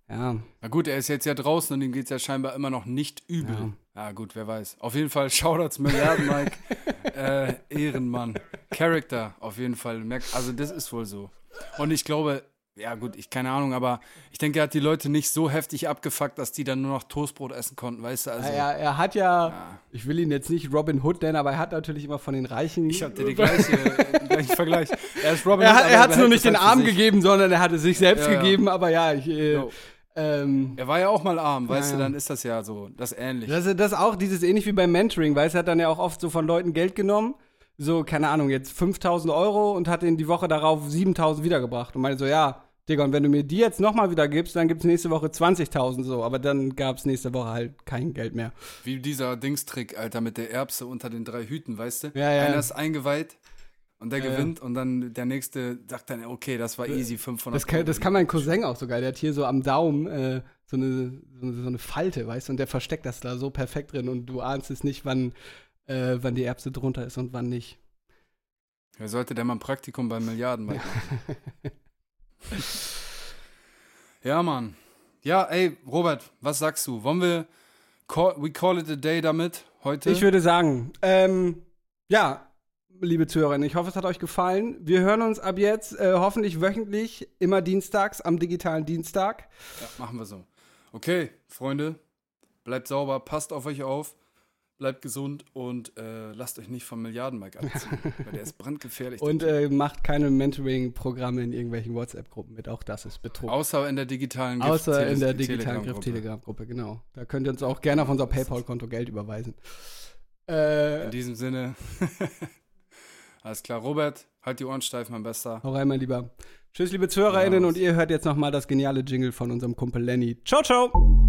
ja. Na gut, er ist jetzt ja draußen und ihm geht es ja scheinbar immer noch nicht übel. Ja. gut, wer weiß. Auf jeden Fall Shoutouts Milliarden, Mike. äh, Ehrenmann. Character, auf jeden Fall. Also das ist wohl so. Und ich glaube, ja gut, ich keine Ahnung, aber ich denke, er hat die Leute nicht so heftig abgefuckt, dass die dann nur noch Toastbrot essen konnten, weißt du? Also, er, er hat ja, Ja. ich will ihn jetzt nicht Robin Hood nennen, aber er hat natürlich immer von den Reichen. ich hatte die gleiche, den gleichen Vergleich. Er ist Robin er Hood, hat aber er hat's nur behält nicht es den halt für Arm sich. gegeben, sondern er hat es sich selbst Ja, ja. gegeben, aber ja, ich, äh, Jo. Ähm, Er war ja auch mal arm, weißt Ja, du, ja. dann ist das ja so, das ähnlich. Das ist das auch, dieses ähnlich wie beim Mentoring, weißt du, er hat dann ja auch oft so von Leuten Geld genommen, so, keine Ahnung, jetzt 5000 Euro und hat ihn die Woche darauf 7000 wiedergebracht und meinte so, ja, Digga, und wenn du mir die jetzt nochmal wieder gibst, dann gibt's nächste Woche 20.000 so, aber dann gab's nächste Woche halt kein Geld mehr. Wie dieser Dingstrick, Alter, mit der Erbse unter den drei Hüten, weißt du? Ja, ja. Einer ist eingeweiht und der Ja, ja. gewinnt und dann der nächste sagt dann, okay, das war easy, 500 Das kann, das kann mein Cousin auch sogar, der hat hier so am Daumen äh, so, eine, so, eine, so eine Falte, weißt du, und der versteckt das da so perfekt drin und du ahnst es nicht, wann, äh, wann die Erbse drunter ist und wann nicht. Wer sollte denn mal ein Praktikum bei Milliarden machen? ja, Mann. Ja, ey, Robert, was sagst du? Wollen wir call, we call it a day damit heute? Ich würde sagen, ähm, ja, liebe Zuhörerinnen, ich hoffe, es hat euch gefallen. Wir hören uns ab jetzt äh, hoffentlich wöchentlich, immer dienstags, am digitalen Dienstag. ja, machen wir so. Okay, Freunde, bleibt sauber, passt auf euch auf, bleibt gesund und äh, lasst euch nicht vom Milliardenmark abziehen, weil der ist brandgefährlich. Und äh, macht keine Mentoring-Programme in irgendwelchen WhatsApp-Gruppen mit. Auch das ist Betrug. Außer in der digitalen Gift- Außer in der digitalen Telegram-Gruppe. Griff-Telegram-Gruppe, genau. Da könnt ihr uns auch gerne auf unser PayPal-Konto Geld überweisen. In Äh, diesem Sinne, alles klar. Robert, halt die Ohren steif, mein Bester. hau rein, mein Lieber. Tschüss, liebe ZuhörerInnen, Ja. und ihr hört jetzt nochmal das geniale Jingle von unserem Kumpel Lenny. Ciao, ciao!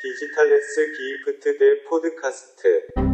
디지털 S 기프트 대 포드카스트